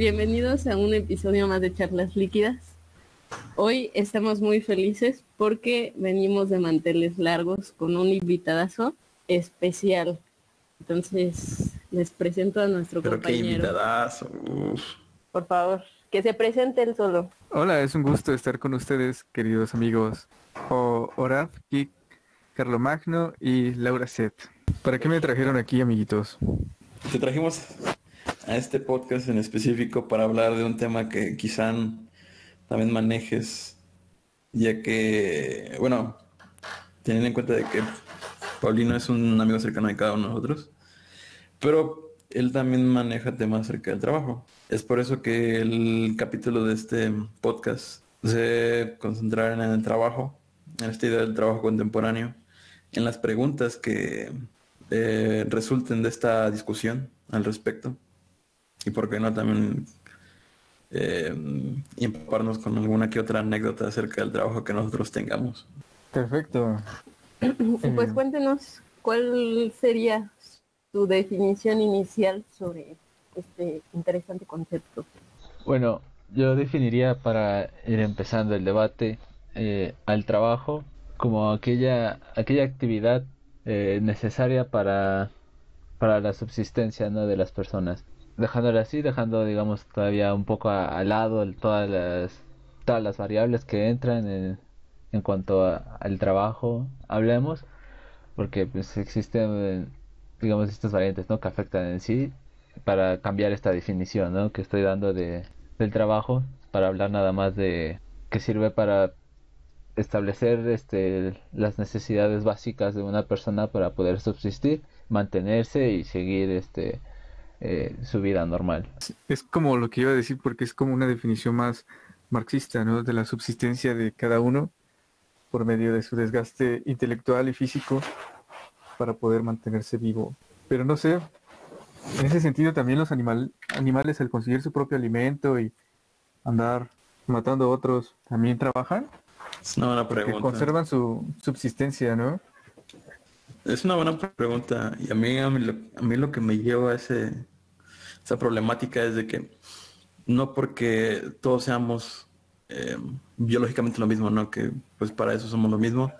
Bienvenidos a un episodio más de Charlas Líquidas. Hoy estamos muy felices porque venimos de manteles largos con un invitadazo especial. Entonces, les presento a nuestro Pero qué compañero. invitadazo. uf. Por favor, que se presente él solo. Hola, es un gusto estar con ustedes, queridos amigos. O Oraf, Kik, Carlomagno y Laura Set. ¿Para qué me trajeron aquí, amiguitos? Te trajimos a este podcast en específico para hablar de un tema que quizá también manejes, ya que, bueno, teniendo en cuenta de que Paulino es un amigo cercano de cada uno de nosotros, pero él también maneja temas acerca del trabajo. Es por eso que el capítulo de este podcast se concentrará en el trabajo, en esta idea del trabajo contemporáneo, en las preguntas que eh, resulten de esta discusión al respecto y por qué no también eh, empaparnos con alguna que otra anécdota acerca del trabajo que nosotros tengamos. Perfecto. Pues Eh, cuéntenos cuál sería su definición inicial sobre este interesante concepto. Bueno, yo definiría para ir empezando el debate eh, al trabajo como aquella, aquella actividad eh, necesaria para, para la subsistencia ¿no? de las personas. Dejándolo así, dejando digamos todavía un poco al lado todas las, todas las variables que entran en, en cuanto a- al trabajo, hablemos, porque pues existen digamos estas variantes ¿no? que afectan en sí para cambiar esta definición ¿no? que estoy dando de, del trabajo para hablar nada más de que sirve para establecer este, las necesidades básicas de una persona para poder subsistir, mantenerse y seguir este, eh, su vida normal. Es como lo que iba a decir porque es como una definición más marxista, ¿no? De la subsistencia de cada uno por medio de su desgaste intelectual y físico para poder mantenerse vivo. Pero no sé, en ese sentido también los animal, animales al conseguir su propio alimento y andar matando a otros también trabajan, Es una buena que pregunta. conservan su subsistencia, ¿no? Es una buena pregunta y a mí, a mí, lo, a mí lo que me lleva a ese, esa problemática es de que no porque todos seamos eh, biológicamente lo mismo, ¿no? Que pues para eso somos lo mismo,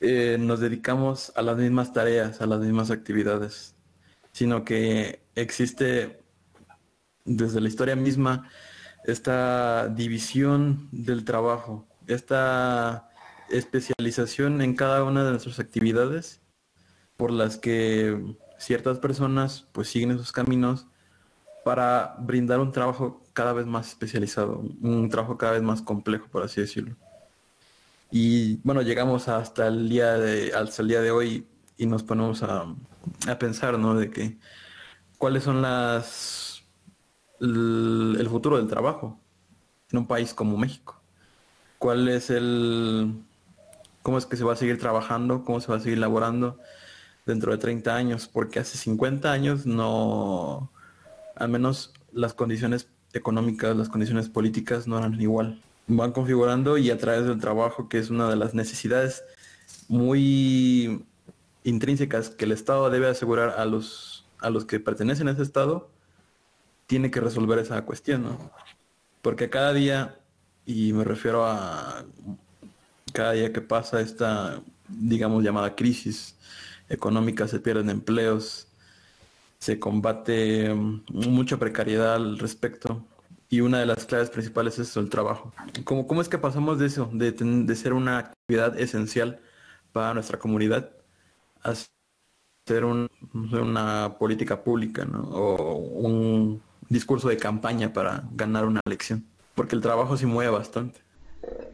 eh, nos dedicamos a las mismas tareas, a las mismas actividades, sino que existe desde la historia misma esta división del trabajo, esta especialización en cada una de nuestras actividades por las que ciertas personas pues siguen esos caminos para brindar un trabajo cada vez más especializado, un trabajo cada vez más complejo, por así decirlo. Y bueno, llegamos hasta el día de, hasta el día de hoy y nos ponemos a, a pensar, ¿no? De que cuáles son las el, el futuro del trabajo en un país como México. ¿Cuál es el cómo es que se va a seguir trabajando, cómo se va a seguir laborando dentro de 30 años? Porque hace 50 años no al menos las condiciones económicas, las condiciones políticas no eran igual. Van configurando y a través del trabajo, que es una de las necesidades muy intrínsecas que el Estado debe asegurar a los, a los que pertenecen a ese Estado, tiene que resolver esa cuestión, ¿no? Porque cada día, y me refiero a cada día que pasa esta, digamos, llamada crisis económica, se pierden empleos, se combate mm, mucha precariedad al respecto. Y una de las claves principales es el trabajo. ¿Cómo, cómo es que pasamos de eso, de, de ser una actividad esencial para nuestra comunidad, a ser una política pública. O un discurso de campaña para ganar una elección? Porque el trabajo sí mueve bastante.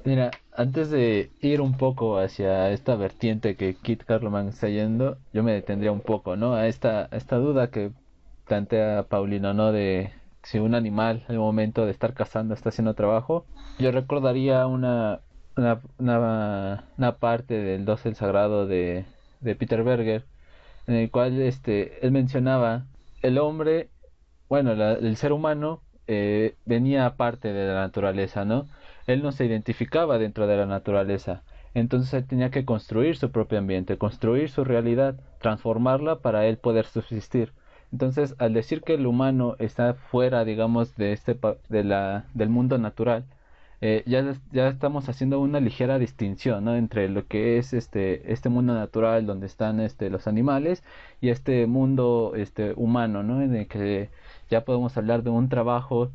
Mira, antes de ir un poco hacia esta vertiente que Kit Carloman está yendo, yo me detendría un poco, ¿no? A esta, esta duda que plantea Paulino, ¿no? De si un animal al momento de estar cazando está haciendo trabajo. Yo recordaría una, una, una, una parte del 12 el Sagrado de, de Peter Berger, en el cual este, él mencionaba el hombre, bueno, la- el ser humano eh, venía aparte de la naturaleza, ¿no? Él no se identificaba dentro de la naturaleza. Entonces él tenía que construir su propio ambiente, construir su realidad, transformarla para él poder subsistir. Entonces, al decir que el humano está fuera, digamos, de este de la, del mundo natural, eh, ya, ya estamos haciendo una ligera distinción ¿no? entre lo que es este, este mundo natural donde están este, los animales y este mundo este, humano, ¿no? en el que ya podemos hablar de un trabajo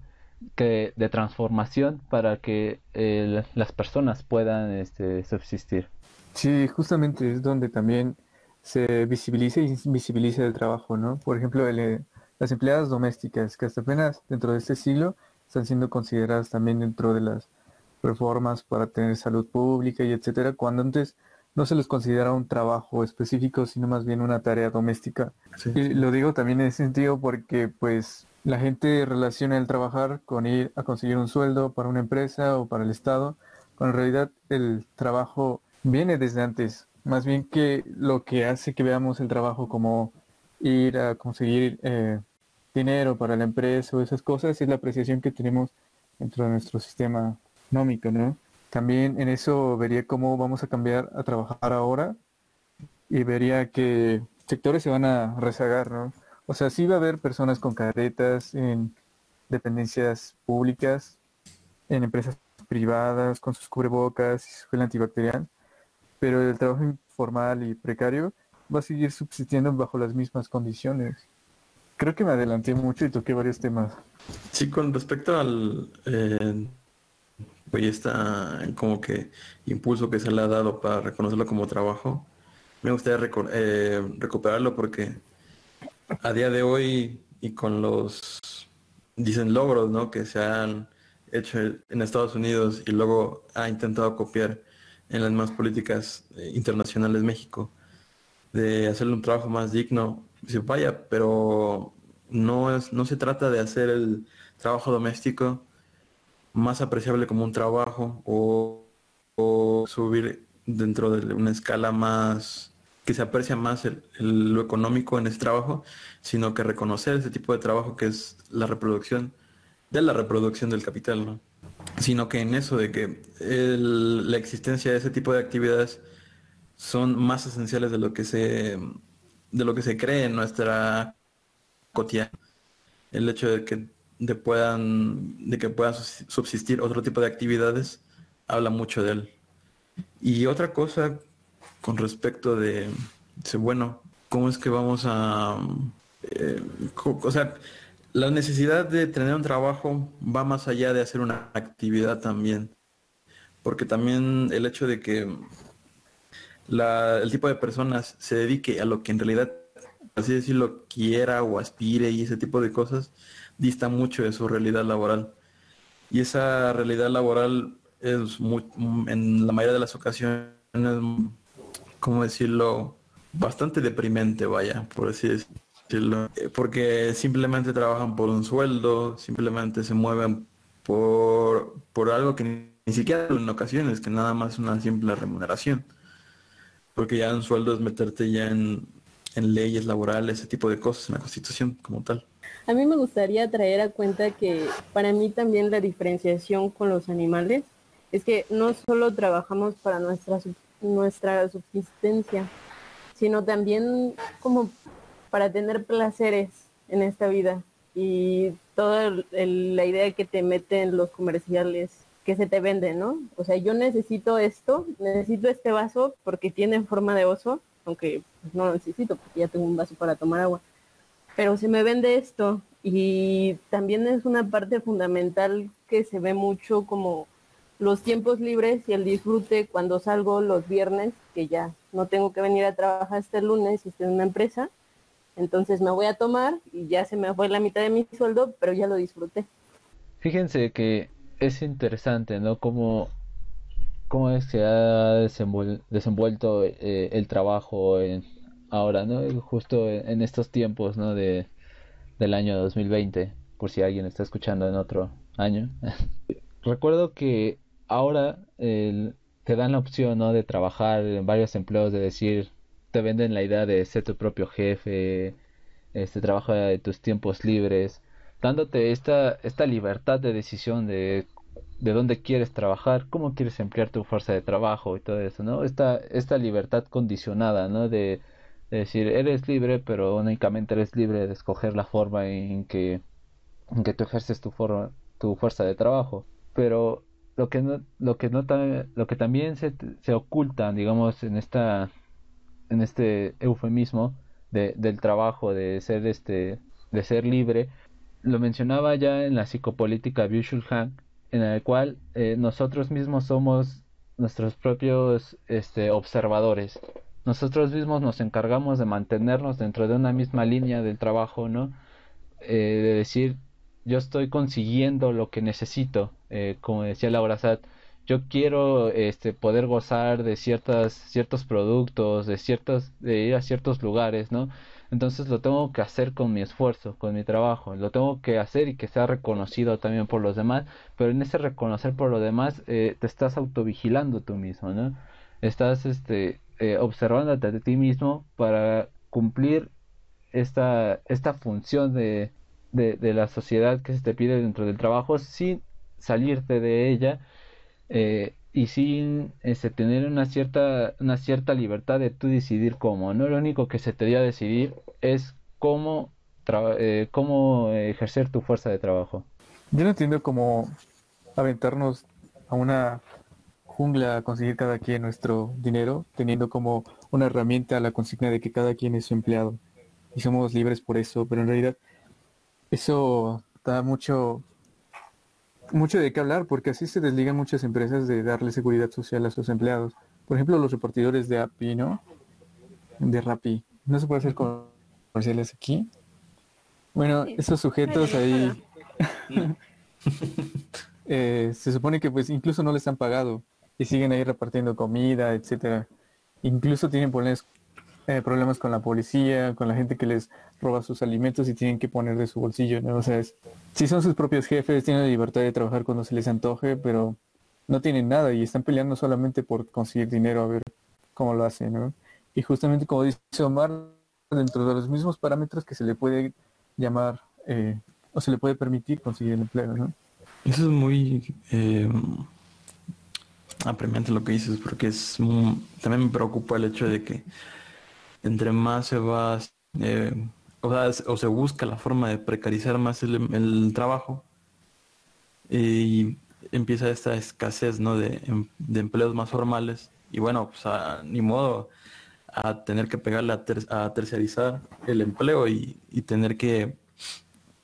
que, de transformación para que eh, las personas puedan este, subsistir. Sí, justamente es donde también se visibiliza y invisibiliza el trabajo, ¿no? Por ejemplo, eh, las empleadas domésticas, que hasta apenas dentro de este siglo están siendo consideradas también dentro de las reformas para tener salud pública y etcétera, cuando antes no se les considera un trabajo específico, sino más bien una tarea doméstica. Y lo digo también en ese sentido porque pues la gente relaciona el trabajar con ir a conseguir un sueldo para una empresa o para el Estado, en realidad el trabajo viene desde antes, más bien que lo que hace que veamos el trabajo como ir a conseguir eh, dinero para la empresa o esas cosas es la apreciación que tenemos dentro de nuestro sistema económico. También en eso vería cómo vamos a cambiar a trabajar ahora y vería que sectores se van a rezagar, ¿no? O sea, sí va a haber personas con caretas en dependencias públicas, en empresas privadas, con sus cubrebocas y su gel antibacterial, pero el trabajo informal y precario va a seguir subsistiendo bajo las mismas condiciones. Creo que me adelanté mucho y toqué varios temas. Sí, con respecto al eh, pues está como que impulso que se le ha dado para reconocerlo como trabajo, me gustaría eh, recuperarlo porque a día de hoy y con los, dicen logros, ¿no? Que se han hecho en Estados Unidos y luego ha intentado copiar en las demás políticas eh, internacionales México, de hacerle un trabajo más digno, se vaya, pero no, es, no se trata de hacer el trabajo doméstico más apreciable como un trabajo o, subir dentro de una escala más que se aprecia más lo económico en ese trabajo, sino que reconocer ese tipo de trabajo que es la reproducción de la reproducción del capital, ¿no? Sino que en eso de que la existencia de ese tipo de actividades son más esenciales de lo que se de lo que se cree en nuestra cotidiana. El hecho de que de puedan de que puedan subsistir otro tipo de actividades habla mucho de él y otra cosa con respecto de, bueno, ¿cómo es que vamos a... Eh, o sea, la necesidad de tener un trabajo va más allá de hacer una actividad también. Porque también el hecho de que el tipo de personas se dedique a lo que en realidad, así decirlo, quiera o aspire y ese tipo de cosas, dista mucho de su realidad laboral. Y esa realidad laboral es muy, en la mayoría de las ocasiones ¿cómo decirlo? Bastante deprimente, vaya, por así decirlo. Eh, porque simplemente trabajan por un sueldo, simplemente se mueven por, por algo que ni, siquiera en ocasiones, que nada más una simple remuneración. Porque ya un sueldo es meterte ya en, leyes laborales, ese tipo de cosas, en la constitución como tal. A mí me gustaría traer a cuenta que para mí también la diferenciación con los animales es que no solo trabajamos para nuestra nuestra subsistencia, sino también como para tener placeres en esta vida y toda la idea que te meten los comerciales que se te venden, ¿no? O sea, yo necesito esto, necesito este vaso porque tiene forma de oso, aunque no lo necesito porque ya tengo un vaso para tomar agua, pero se me vende esto y también es una parte fundamental que se ve mucho como los tiempos libres y el disfrute cuando salgo los viernes, que ya no tengo que venir a trabajar este lunes y estoy en una empresa, entonces me voy a tomar y ya se me fue la mitad de mi sueldo, pero ya lo disfruté. Fíjense que es interesante, ¿no? Cómo, cómo es que ha desenvuelto eh, el trabajo en, ahora, ¿no? Justo en estos tiempos, ¿no? De, del año 2020, por si alguien está escuchando en otro año. Recuerdo que ahora te dan la opción ¿no? de trabajar en varios empleos, de decir, te venden la idea de ser tu propio jefe, este trabajo de tus tiempos libres, dándote esta, esta libertad de decisión de, de dónde quieres trabajar, cómo quieres emplear tu fuerza de trabajo y todo eso, ¿no? Esta, esta libertad condicionada, ¿no? De, Es decir, eres libre, pero únicamente eres libre de escoger la forma en que, en que tú ejerces tu, forma, tu fuerza de trabajo. Pero lo que no, lo que no lo que también se, se oculta, digamos, en esta en este eufemismo de, del trabajo, de ser este, de ser libre, lo mencionaba ya en la psicopolítica Byung Han, en el cual eh, nosotros mismos somos nuestros propios este, observadores. Nosotros mismos nos encargamos de mantenernos dentro de una misma línea del trabajo, ¿no? Eh, de decir, yo estoy consiguiendo lo que necesito, eh, como decía Laura Sad, yo quiero este, poder gozar de ciertas, ciertos productos, de, ciertos, de ir a ciertos lugares, ¿no? Entonces lo tengo que hacer con mi esfuerzo, con mi trabajo, lo tengo que hacer y que sea reconocido también por los demás, pero en ese reconocer por los demás eh, te estás autovigilando tú mismo, ¿no? Estás este, eh, observándote a ti mismo para cumplir esta, esta función de, de, la sociedad que se te pide dentro del trabajo sin salirte de ella eh, y sin este, tener una cierta, una cierta libertad de tú decidir cómo. No lo único que se te dio a decidir es cómo, eh, cómo ejercer tu fuerza de trabajo. Yo no entiendo cómo aventarnos a una jungla a conseguir cada quien nuestro dinero, teniendo como una herramienta la consigna de que cada quien es su empleado y somos libres por eso, pero en realidad eso da mucho mucho de qué hablar porque así se desligan muchas empresas de darle seguridad social a sus empleados. Por ejemplo, los repartidores de API, ¿no? De Rappi. No se puede hacer comerciales aquí. Bueno, esos sujetos ahí eh, se supone que pues incluso no les han pagado y siguen ahí repartiendo comida, etcétera. Incluso tienen problemas eh, problemas con la policía, con la gente que les roba sus alimentos y tienen que poner de su bolsillo, ¿no? O sea, si son sus propios jefes, tienen la libertad de trabajar cuando se les antoje, pero no tienen nada y están peleando solamente por conseguir dinero a ver cómo lo hacen, ¿no? Y justamente como dice Omar, dentro de los mismos parámetros que se le puede llamar eh, o se le puede permitir conseguir el empleo, ¿no? Eso es muy eh, apremiante lo que dices, porque es también me preocupa el hecho de que entre más se va, eh, o, se busca la forma de precarizar más el, trabajo y empieza esta escasez ¿no? de, em, empleos más formales y bueno, pues ni modo a tener que pegarle a, tercerizar el empleo y, tener que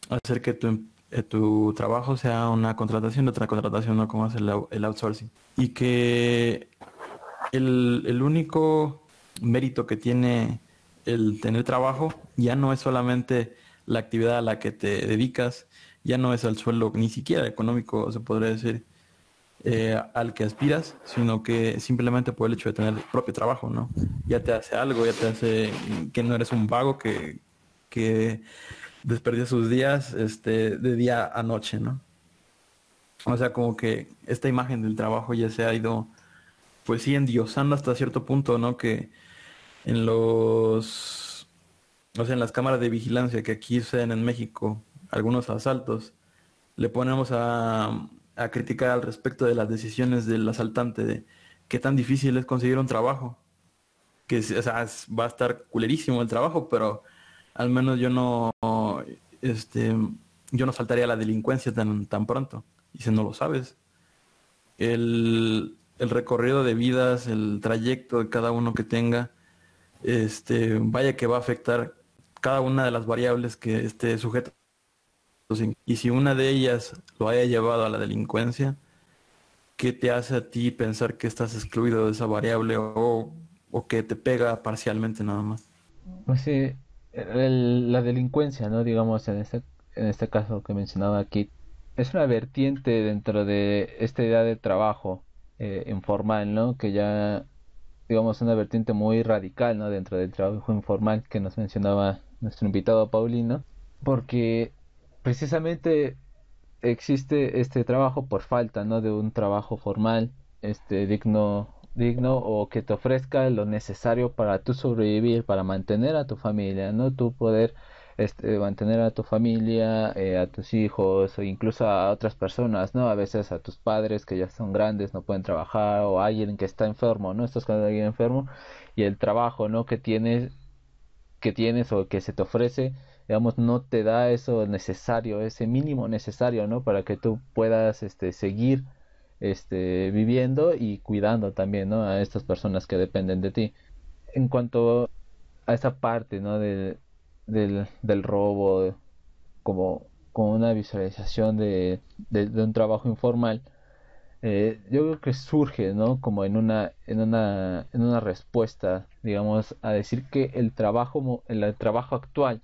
hacer que tu, em, eh, tu, trabajo sea una contratación otra contratación, ¿no? Como es el, outsourcing. Y que el único mérito que tiene el tener trabajo ya no es solamente la actividad a la que te dedicas, ya no es el sueldo ni siquiera económico, se podría decir, eh, al que aspiras, sino que simplemente por el hecho de tener propio trabajo, ¿no? Ya te hace algo, ya te hace que no eres un vago que, que desperdicia sus días este, de día a noche, ¿no? O sea, como que esta imagen del trabajo ya se ha ido, pues sí, endiosando hasta cierto punto, ¿no? Que en los, o sea, en las cámaras de vigilancia que aquí suceden en México, algunos asaltos, le ponemos a, a criticar al respecto de las decisiones del asaltante, de qué tan difícil es conseguir un trabajo. Que sea, va a estar culerísimo el trabajo, pero al menos yo no, este, yo no saltaría la delincuencia tan, tan pronto. Y si no lo sabes, el, el recorrido de vidas, el trayecto de cada uno que tenga, este, vaya que va a afectar cada una de las variables que esté sujeto. Y si una de ellas lo haya llevado a la delincuencia, ¿qué te hace a ti pensar que estás excluido de esa variable o, que te pega parcialmente nada más? Pues sí, la delincuencia, ¿no? Digamos, en este, en este caso que mencionaba aquí, es una vertiente dentro de esta idea de trabajo eh, informal, ¿no? Que ya digamos, una vertiente muy radical ¿no? dentro del trabajo informal que nos mencionaba nuestro invitado Paulino, porque precisamente existe este trabajo por falta ¿no? de un trabajo formal, este digno digno o que te ofrezca lo necesario para tu sobrevivir, para mantener a tu familia, no tu poder este, mantener a tu familia, eh, a tus hijos o incluso a otras personas, ¿no? A veces a tus padres que ya son grandes, no pueden trabajar o alguien que está enfermo, ¿no? Estás con alguien enfermo y el trabajo, ¿no? Que tienes que tienes o que se te ofrece, digamos, no te da eso necesario, ese mínimo necesario, ¿no? Para que tú puedas este, seguir este, viviendo y cuidando también, ¿no? A estas personas que dependen de ti. En cuanto a esa parte, ¿no? Del, del robo, como, como una visualización de, de, un trabajo informal, eh, yo creo que surge, ¿no? Como en una, en una, en una respuesta, digamos, a decir que el trabajo, el trabajo actual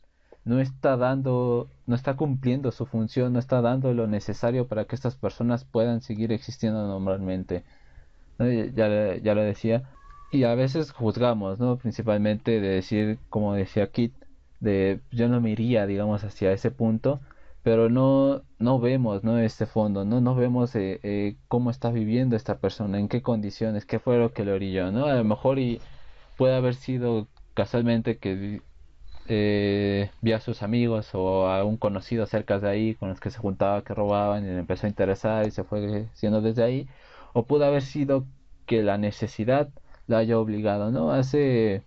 no está dando, no está cumpliendo su función, no está dando lo necesario para que estas personas puedan seguir existiendo normalmente. Ya, ya lo decía. Y a veces juzgamos, ¿no? Principalmente de decir, como decía Kit, de yo no me iría, digamos, hacia ese punto, pero no, no vemos, ¿no? Este fondo, ¿no? No vemos eh, eh, cómo está viviendo esta persona, en qué condiciones, qué fue lo que le orilló, ¿no? A lo mejor y puede haber sido casualmente que eh, vio a sus amigos o a un conocido cerca de ahí con los que se juntaba que robaban y le empezó a interesar y se fue siendo desde ahí o pudo haber sido que la necesidad la haya obligado no hace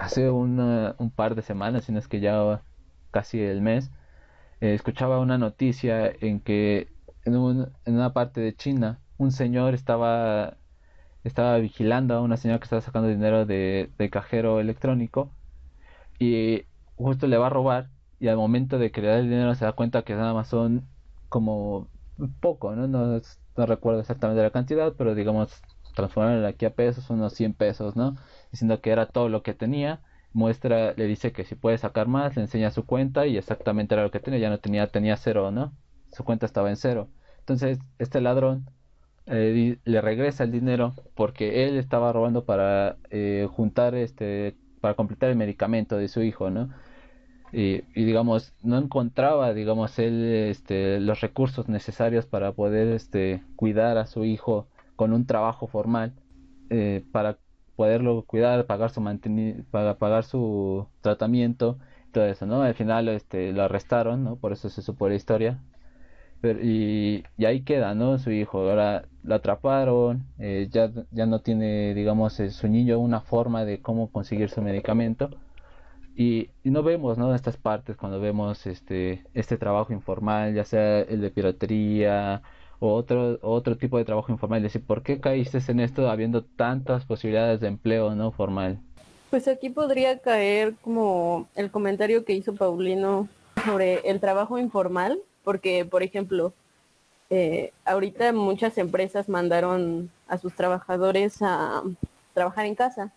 hace una, un par de semanas si no es que ya casi el mes eh, escuchaba una noticia en que en, un, en una parte de China un señor estaba estaba vigilando a una señora que estaba sacando dinero de, cajero electrónico y justo le va a robar y al momento de que le da el dinero se da cuenta que nada más son como poco, ¿no? No, no recuerdo exactamente la cantidad, pero digamos transformarlo aquí a pesos, unos 100 pesos, ¿no? Diciendo que era todo lo que tenía. Muestra, le dice que si puede sacar más, le enseña su cuenta y exactamente era lo que tenía, ya no tenía, tenía cero, ¿no? Su cuenta estaba en cero. Entonces, este ladrón eh, le regresa el dinero porque él estaba robando para eh, juntar este para completar el medicamento de su hijo, ¿no? Y, digamos no encontraba digamos él este los recursos necesarios para poder este cuidar a su hijo con un trabajo formal eh, para poderlo cuidar pagar su para pagar su tratamiento todo eso no al final este lo arrestaron no por eso se supo la historia pero, y, ahí queda no su hijo ahora lo atraparon, eh, ya, ya no tiene, digamos, eh, su niño una forma de cómo conseguir su medicamento. Y, no vemos, ¿no? Estas partes cuando vemos este, este trabajo informal, ya sea el de piratería o otro, otro tipo de trabajo informal. Es decir, ¿por qué caíste en esto habiendo tantas posibilidades de empleo no formal? Pues aquí podría caer como el comentario que hizo Paulino sobre el trabajo informal, porque, por ejemplo, eh, ahorita muchas empresas mandaron a sus trabajadores a trabajar en casa.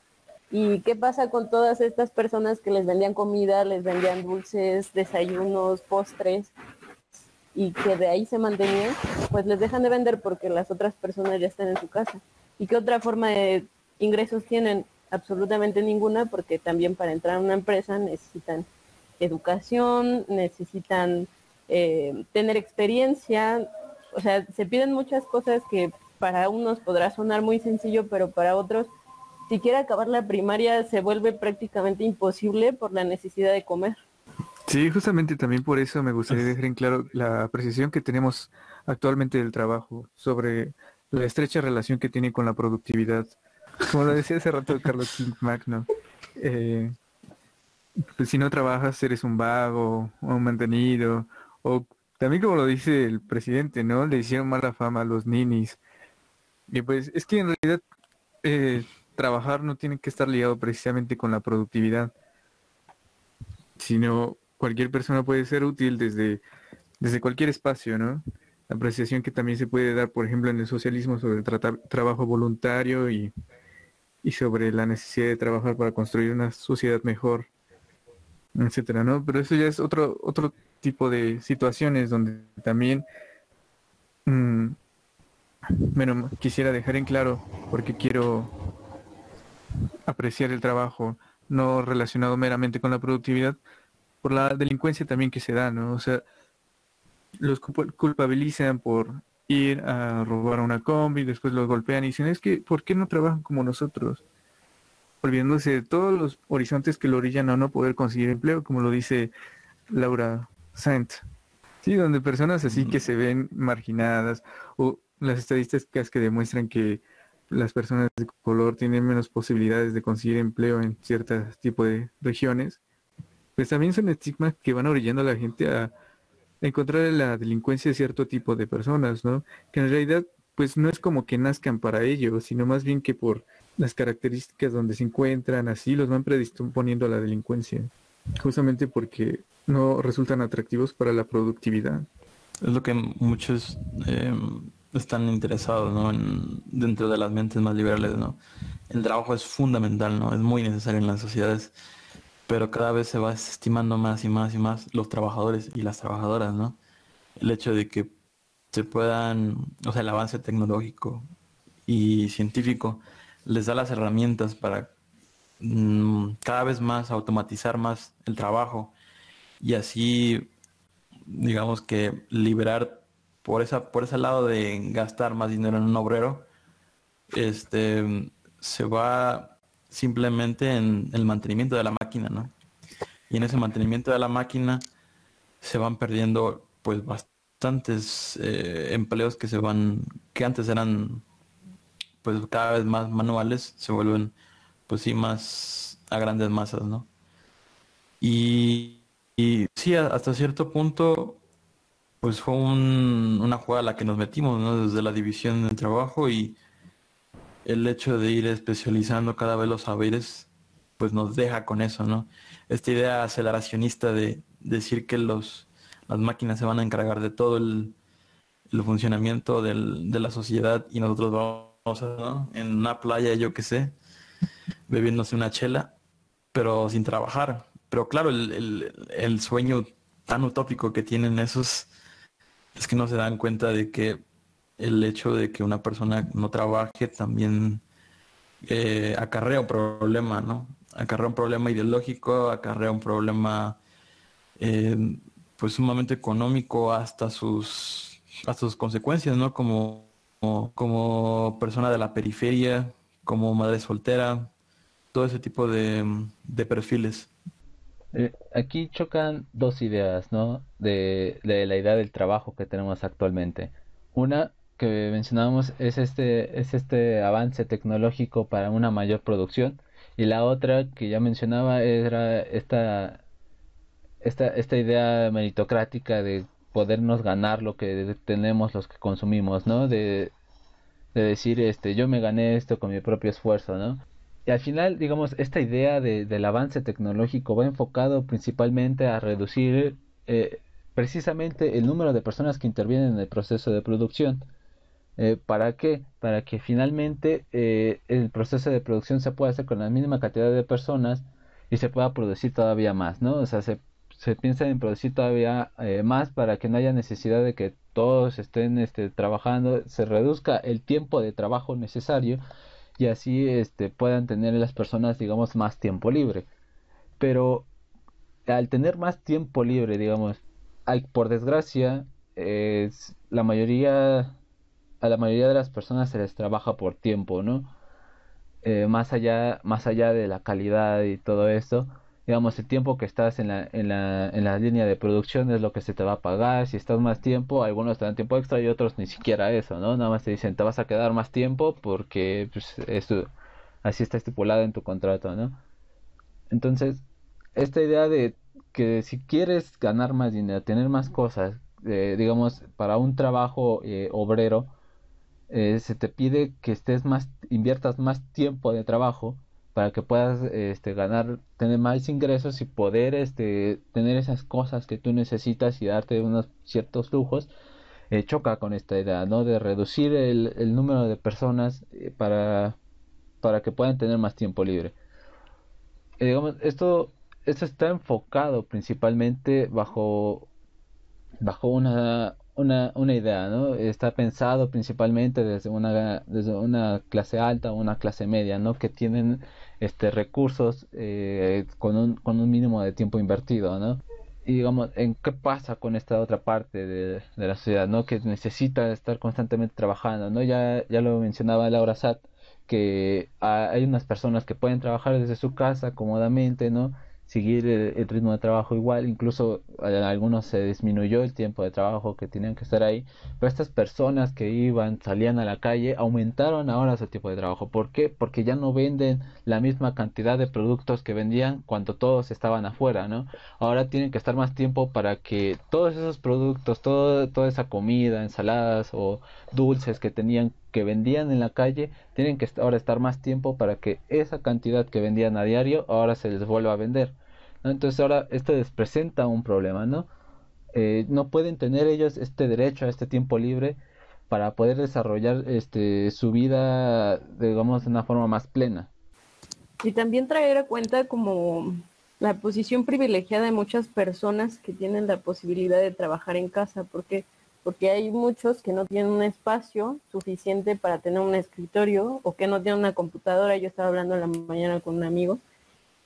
¿Y qué pasa con todas estas personas que les vendían comida, les vendían dulces, desayunos, postres y que de ahí se mantenían? Pues les dejan de vender porque las otras personas ya están en su casa. ¿Y qué otra forma de ingresos tienen? Absolutamente ninguna porque también para entrar a una empresa necesitan educación, necesitan eh, tener experiencia, o sea, se piden muchas cosas que para unos podrá sonar muy sencillo, pero para otros, si quiere acabar la primaria, se vuelve prácticamente imposible por la necesidad de comer. Sí, justamente también por eso me gustaría dejar en claro la apreciación que tenemos actualmente del trabajo sobre la estrecha relación que tiene con la productividad. Como lo decía hace rato Carlos King Magno, eh, pues si no trabajas eres un vago o un mantenido o también como lo dice el presidente, ¿no? Le hicieron mala fama a los ninis. Y pues es que en realidad eh, trabajar no tiene que estar ligado precisamente con la productividad, sino cualquier persona puede ser útil desde, desde cualquier espacio, ¿no? La apreciación que también se puede dar, por ejemplo, en el socialismo sobre el trabajo voluntario y, y sobre la necesidad de trabajar para construir una sociedad mejor, etcétera, ¿no? Pero eso ya es otro, otro tipo de situaciones donde también, mm, bueno, quisiera dejar en claro porque quiero apreciar el trabajo no relacionado meramente con la productividad, por la delincuencia también que se da, ¿no? O sea, los culpabilizan por ir a robar una combi, después los golpean y dicen, es que, ¿por qué no trabajan como nosotros? Olvidándose de todos los horizontes que lo orillan a no poder conseguir empleo, como lo dice Laura Sí, donde personas así que se ven marginadas o las estadísticas que demuestran que las personas de color tienen menos posibilidades de conseguir empleo en ciertos tipos de regiones, pues también son estigmas que van orillando a la gente a encontrar la delincuencia de cierto tipo de personas, ¿no? Que en realidad pues no es como que nazcan para ello, sino más bien que por las características donde se encuentran, así los van predisponiendo a la delincuencia, justamente porque no resultan atractivos para la productividad. Es lo que muchos eh, están interesados, ¿no? En, dentro de las mentes más liberales, ¿no? El trabajo es fundamental, ¿no? Es muy necesario en las sociedades, pero cada vez se va estimando más y más y más los trabajadores y las trabajadoras, ¿no? El hecho de que se puedan, o sea, el avance tecnológico y científico les da las herramientas para mm, cada vez más automatizar más el trabajo y así digamos que liberar por esa por ese lado de gastar más dinero en un obrero este se va simplemente en el mantenimiento de la máquina no y en ese mantenimiento de la máquina se van perdiendo pues bastantes eh, empleos que se van que antes eran pues cada vez más manuales se vuelven pues sí más a grandes masas no y y sí, hasta cierto punto, pues fue una jugada a la que nos metimos, ¿no? Desde la división del trabajo y el hecho de ir especializando cada vez los saberes, pues nos deja con eso, ¿no? Esta idea aceleracionista de decir que los, las máquinas se van a encargar de todo el, funcionamiento del, de la sociedad y nosotros vamos en una playa, yo qué sé, bebiéndose una chela, pero sin trabajar, pero claro, el, sueño tan utópico que tienen esos es que no se dan cuenta de que el hecho de que una persona no trabaje también eh, acarrea un problema, ¿no? Acarrea un problema ideológico, acarrea un problema eh, pues sumamente económico hasta sus, hasta sus consecuencias, ¿no? Como, como, persona de la periferia, como madre soltera, todo ese tipo de, de perfiles. Eh, aquí chocan dos ideas, ¿no? De, la idea del trabajo que tenemos actualmente. Una que mencionábamos es este, es este avance tecnológico para una mayor producción. Y la otra que ya mencionaba era esta, esta, esta idea meritocrática de podernos ganar lo que tenemos los que consumimos, ¿no? De, de decir, este, yo me gané esto con mi propio esfuerzo, ¿no? Y al final, digamos, esta idea de, del avance tecnológico va enfocado principalmente a reducir eh, precisamente el número de personas que intervienen en el proceso de producción. Eh, ¿Para qué? Para que finalmente eh, el proceso de producción se pueda hacer con la mínima cantidad de personas y se pueda producir todavía más, ¿no? O sea, se, se piensa en producir todavía más para que no haya necesidad de que todos estén este, trabajando, se reduzca el tiempo de trabajo necesario y así este, puedan tener las personas, digamos, más tiempo libre. Pero al tener más tiempo libre, digamos, hay, por desgracia, es, la mayoría, a la mayoría de las personas se les trabaja por tiempo, ¿no? Eh, más allá, más allá de la calidad y todo eso, digamos, el tiempo que estás en la, en la, en la línea de producción es lo que se te va a pagar. Si estás más tiempo, algunos te dan tiempo extra y otros ni siquiera eso, ¿no? Nada más te dicen, te vas a quedar más tiempo porque pues, así está estipulado en tu contrato, ¿no? Entonces, esta idea de que si quieres ganar más dinero, tener más cosas, eh, digamos, para un trabajo eh, obrero, eh, se te pide que estés más, inviertas más tiempo de trabajo para que puedas este, ganar, tener más ingresos y poder este, tener esas cosas que tú necesitas y darte unos ciertos lujos, eh, choca con esta idea, ¿no? De reducir el, número de personas eh, para, para que puedan tener más tiempo libre. Eh, digamos, esto, esto está enfocado principalmente bajo, bajo una, una, una idea, ¿no? Está pensado principalmente desde una, desde una clase alta o una clase media, ¿no? Que tienen este, recursos eh, con, un, con un mínimo de tiempo invertido, ¿no? Y digamos, ¿en qué pasa con esta otra parte de, la sociedad, ¿no? Que necesita estar constantemente trabajando, ¿no? Ya, ya lo mencionaba Laura Satt, que hay unas personas que pueden trabajar desde su casa cómodamente, ¿no? Seguir el, ritmo de trabajo igual, incluso a algunos se disminuyó el tiempo de trabajo que tenían que estar ahí, pero estas personas que iban, salían a la calle, aumentaron ahora su tiempo de trabajo. ¿Por qué? Porque ya no venden la misma cantidad de productos que vendían cuando todos estaban afuera, ¿no? Ahora tienen que estar más tiempo para que todos esos productos, toda esa comida, ensaladas o dulces que tenían que vendían en la calle tienen que ahora estar más tiempo para que esa cantidad que vendían a diario ahora se les vuelva a vender. Entonces ahora esto les presenta un problema, ¿no? Eh, no pueden tener ellos este derecho a este tiempo libre para poder desarrollar este su vida, digamos, de una forma más plena. Y también traer a cuenta como la posición privilegiada de muchas personas que tienen la posibilidad de trabajar en casa, porque porque hay muchos que no tienen un espacio suficiente para tener un escritorio o que no tienen una computadora. Yo estaba hablando en la mañana con un amigo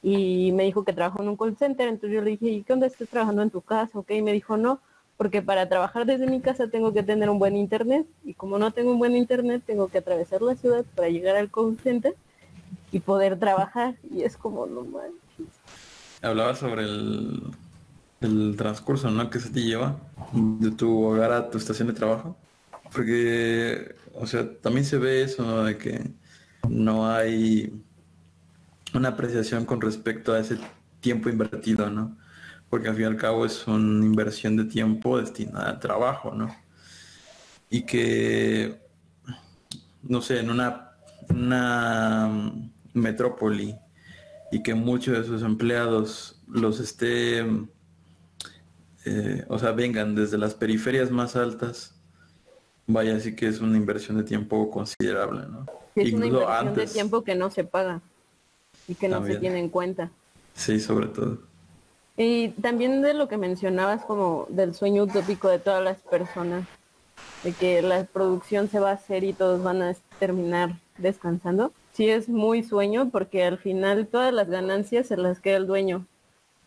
y me dijo que trabajó en un call center, entonces yo le dije, ¿y qué onda estás trabajando en tu casa? Ok, y me dijo, no, porque para trabajar desde mi casa tengo que tener un buen internet y como no tengo un buen internet tengo que atravesar la ciudad para llegar al call center y poder trabajar y es como no manches. Hablaba sobre el el transcurso, ¿no? Que se te lleva de tu hogar a tu estación de trabajo. Porque, o sea, también se ve eso. De que no hay una apreciación con respecto a ese tiempo invertido, ¿no? Porque al fin y al cabo es una inversión de tiempo destinada al trabajo, ¿no? Y que, no sé, en una, una metrópoli y que muchos de sus empleados los esté eh, o sea, vengan desde las periferias más altas, vaya, sí que es una inversión de tiempo considerable, ¿no? Es una inversión de tiempo que no se paga y que no se tiene en cuenta. Sí, sobre todo. Y también de lo que mencionabas como del sueño utópico de todas las personas, de que la producción se va a hacer y todos van a terminar descansando. Sí es muy sueño porque al final todas las ganancias se las queda el dueño.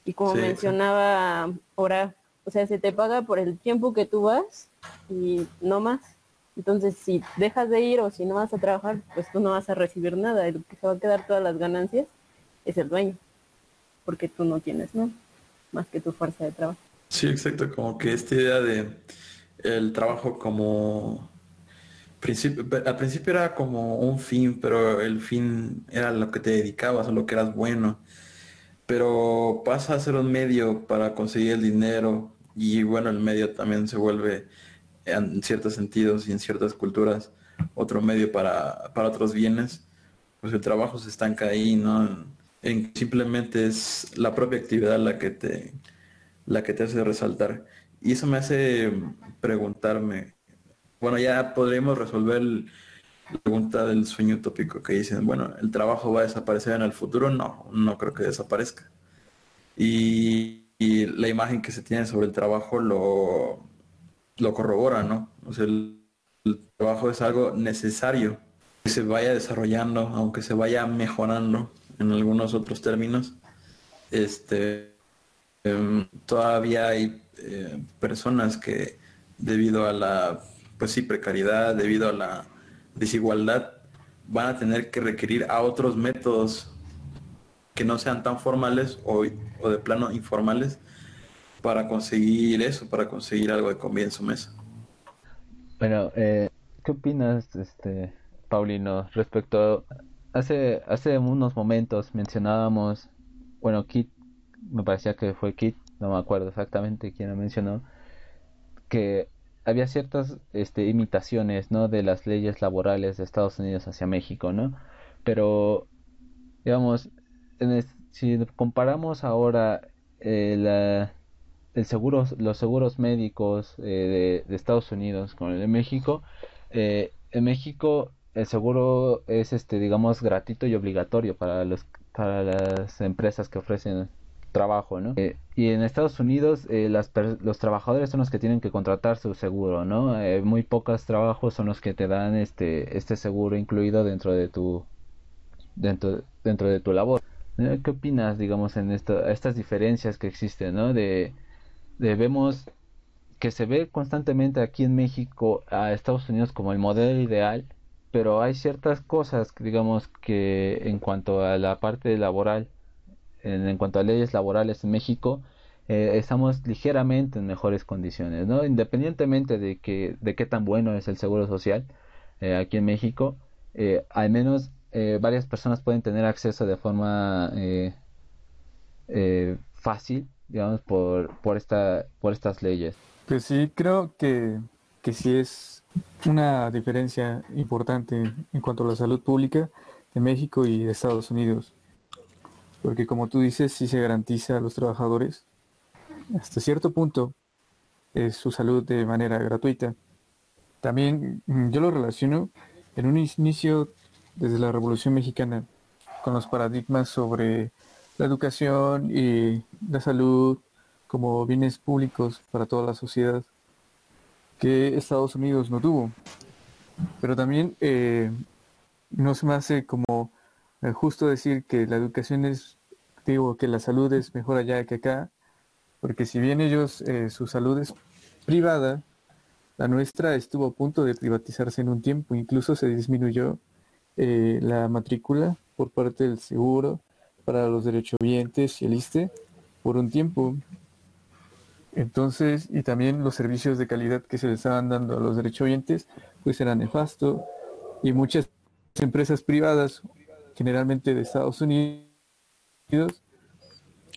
Y como mencionaba ahora o sea, se te paga por el tiempo que tú vas y no más. Entonces, si dejas de ir o si no vas a trabajar, pues tú no vas a recibir nada. El que se va a quedar todas las ganancias es el dueño, porque tú no tienes, ¿no? Más que tu fuerza de trabajo. Sí, exacto. Como que esta idea de el trabajo como principio, al principio era como un fin, pero el fin era lo que te dedicabas o lo que eras bueno. Pero pasa a ser un medio para conseguir el dinero y bueno, el medio también se vuelve en ciertos sentidos y en ciertas culturas otro medio para, otros bienes, pues el trabajo se estanca ahí, ¿no? En, simplemente es la propia actividad la que te la que te hace resaltar. Y eso me hace preguntarme, bueno, ya podríamos resolver la pregunta del sueño utópico que dicen, bueno, ¿el trabajo va a desaparecer en el futuro? No, no creo que desaparezca. Y y la imagen que se tiene sobre el trabajo lo, lo corrobora, ¿no? O sea, el, trabajo es algo necesario que se vaya desarrollando, aunque se vaya mejorando en algunos otros términos. Este, em, todavía hay eh, personas que debido a la, pues sí, precariedad, debido a la desigualdad, van a tener que requerir a otros métodos que no sean tan formales o, de plano informales para conseguir eso, para conseguir algo de comida en su mesa. Bueno, eh, ¿qué opinas, este, Paulino, respecto a, hace hace unos momentos mencionábamos, bueno, Kit, me parecía que fue Kit, no me acuerdo exactamente quién lo mencionó, que había ciertas este, imitaciones, ¿no? De las leyes laborales de Estados Unidos hacia México, ¿no? Pero, digamos, si comparamos ahora eh, el seguro, los seguros médicos eh, de, Estados Unidos con el de México, eh, en México el seguro es este digamos gratuito y obligatorio para los para las empresas que ofrecen trabajo, ¿no? y en Estados Unidos los trabajadores son los que tienen que contratar su seguro, ¿no? muy pocos trabajos son los que te dan este este seguro incluido dentro de tu dentro dentro de tu labor. ¿Qué opinas, digamos, en esto, estas diferencias que existen, ¿no? De, vemos que se ve constantemente aquí en México a Estados Unidos como el modelo ideal, pero hay ciertas cosas, digamos, que en cuanto a la parte laboral en, cuanto a leyes laborales en México, eh, estamos ligeramente en mejores condiciones, ¿no? Independientemente de que de qué tan bueno es el seguro social eh, aquí en México, al menos varias personas pueden tener acceso de forma fácil, digamos, por, por, esta, por estas leyes. Pues sí, creo que, que sí es una diferencia importante en cuanto a la salud pública de México y de Estados Unidos. Porque como tú dices, sí se garantiza a los trabajadores hasta cierto punto su salud de manera gratuita. También mm, yo lo relaciono en un inicio desde la Revolución Mexicana con los paradigmas sobre la educación y la salud como bienes públicos para toda la sociedad que Estados Unidos no tuvo. Pero también eh, no se me hace como eh, justo decir que la educación es, digo, que la salud es mejor allá que acá, porque si bien ellos, eh, su salud es privada, la nuestra estuvo a punto de privatizarse en un tiempo, incluso se disminuyó eh, la matrícula por parte del seguro para los derechohabientes y el ISTE por un tiempo. Entonces, y también los servicios de calidad que se les estaban dando a los derechohabientes, pues eran nefasto y muchas empresas privadas, generalmente de Estados Unidos,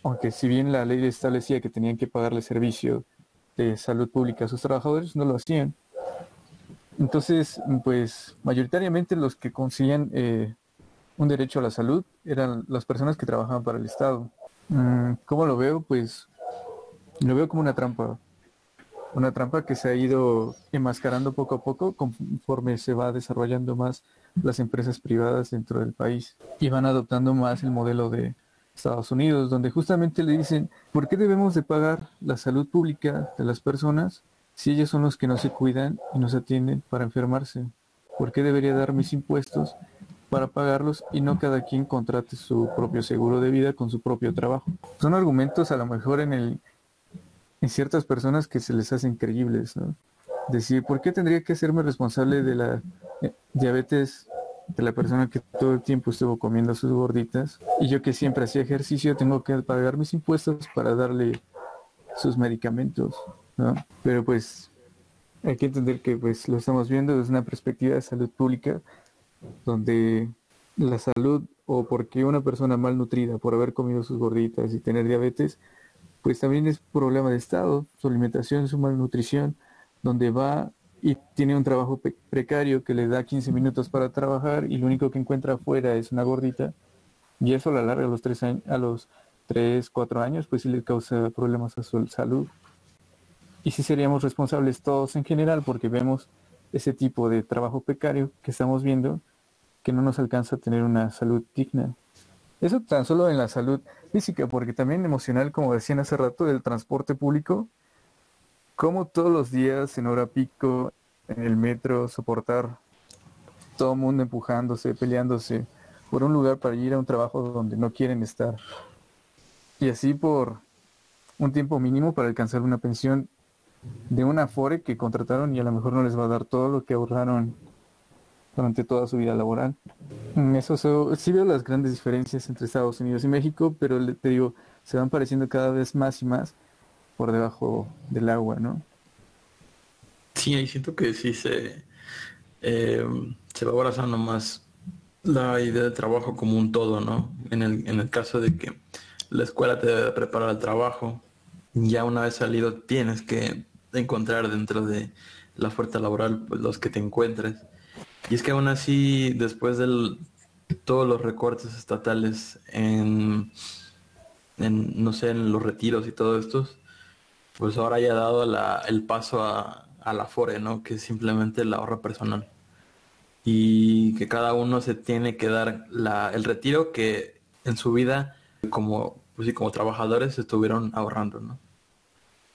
aunque si bien la ley establecía que tenían que pagarle servicio de salud pública a sus trabajadores, no lo hacían. Entonces, pues mayoritariamente los que conseguían eh, un derecho a la salud eran las personas que trabajaban para el Estado. Mm, ¿Cómo lo veo? Pues lo veo como una trampa. Una trampa que se ha ido enmascarando poco a poco conforme se va desarrollando más las empresas privadas dentro del país y van adoptando más el modelo de Estados Unidos, donde justamente le dicen, ¿por qué debemos de pagar la salud pública de las personas si ellos son los que no se cuidan y no se atienden para enfermarse? ¿Por qué debería dar mis impuestos para pagarlos y no cada quien contrate su propio seguro de vida con su propio trabajo? Son argumentos a lo mejor en el en ciertas personas que se les hacen creíbles, ¿no? Decir, ¿por qué tendría que hacerme responsable de la eh, diabetes de la persona que todo el tiempo estuvo comiendo sus gorditas y yo que siempre hacía ejercicio tengo que pagar mis impuestos para darle sus medicamentos, Pero pues hay que entender que pues lo estamos viendo desde una perspectiva de salud pública donde la salud o porque una persona malnutrida por haber comido sus gorditas y tener diabetes, pues también es problema de estado, su alimentación, su malnutrición, donde va y tiene un trabajo precario que le da 15 minutos para trabajar y lo único que encuentra afuera es una gordita y eso a la larga a los 3 años, a los 3, 4 años pues sí le causa problemas a su salud. Y sí seríamos responsables todos en general porque vemos ese tipo de trabajo precario que estamos viendo que no nos alcanza a tener una salud digna. Eso tan solo en la salud física, porque también emocional, como decían hace rato, del transporte público, como todos los días en hora pico, en el metro, soportar todo el mundo empujándose, peleándose por un lugar para ir a un trabajo donde no quieren estar. Y así por un tiempo mínimo para alcanzar una pensión de una Afore que contrataron y a lo mejor no les va a dar todo lo que ahorraron durante toda su vida laboral. Eso, sí veo las grandes diferencias entre Estados Unidos y México, pero te digo, se van pareciendo cada vez más y más por debajo del agua, ¿no? Sí, ahí siento que sí se, eh, se va abrazando más la idea de trabajo como un todo, ¿no? En el, en el caso de que la escuela te debe preparar al trabajo, ya una vez salido tienes que encontrar dentro de la oferta laboral pues, los que te encuentres. Y es que aún así, después de todos los recortes estatales en, no sé, en los retiros y todo esto, pues ahora ya ha dado el paso a, la FORE, ¿no? Que es simplemente el ahorro personal. Y que cada uno se tiene que dar el retiro que en su vida, como, pues como trabajadores, estuvieron ahorrando, ¿no?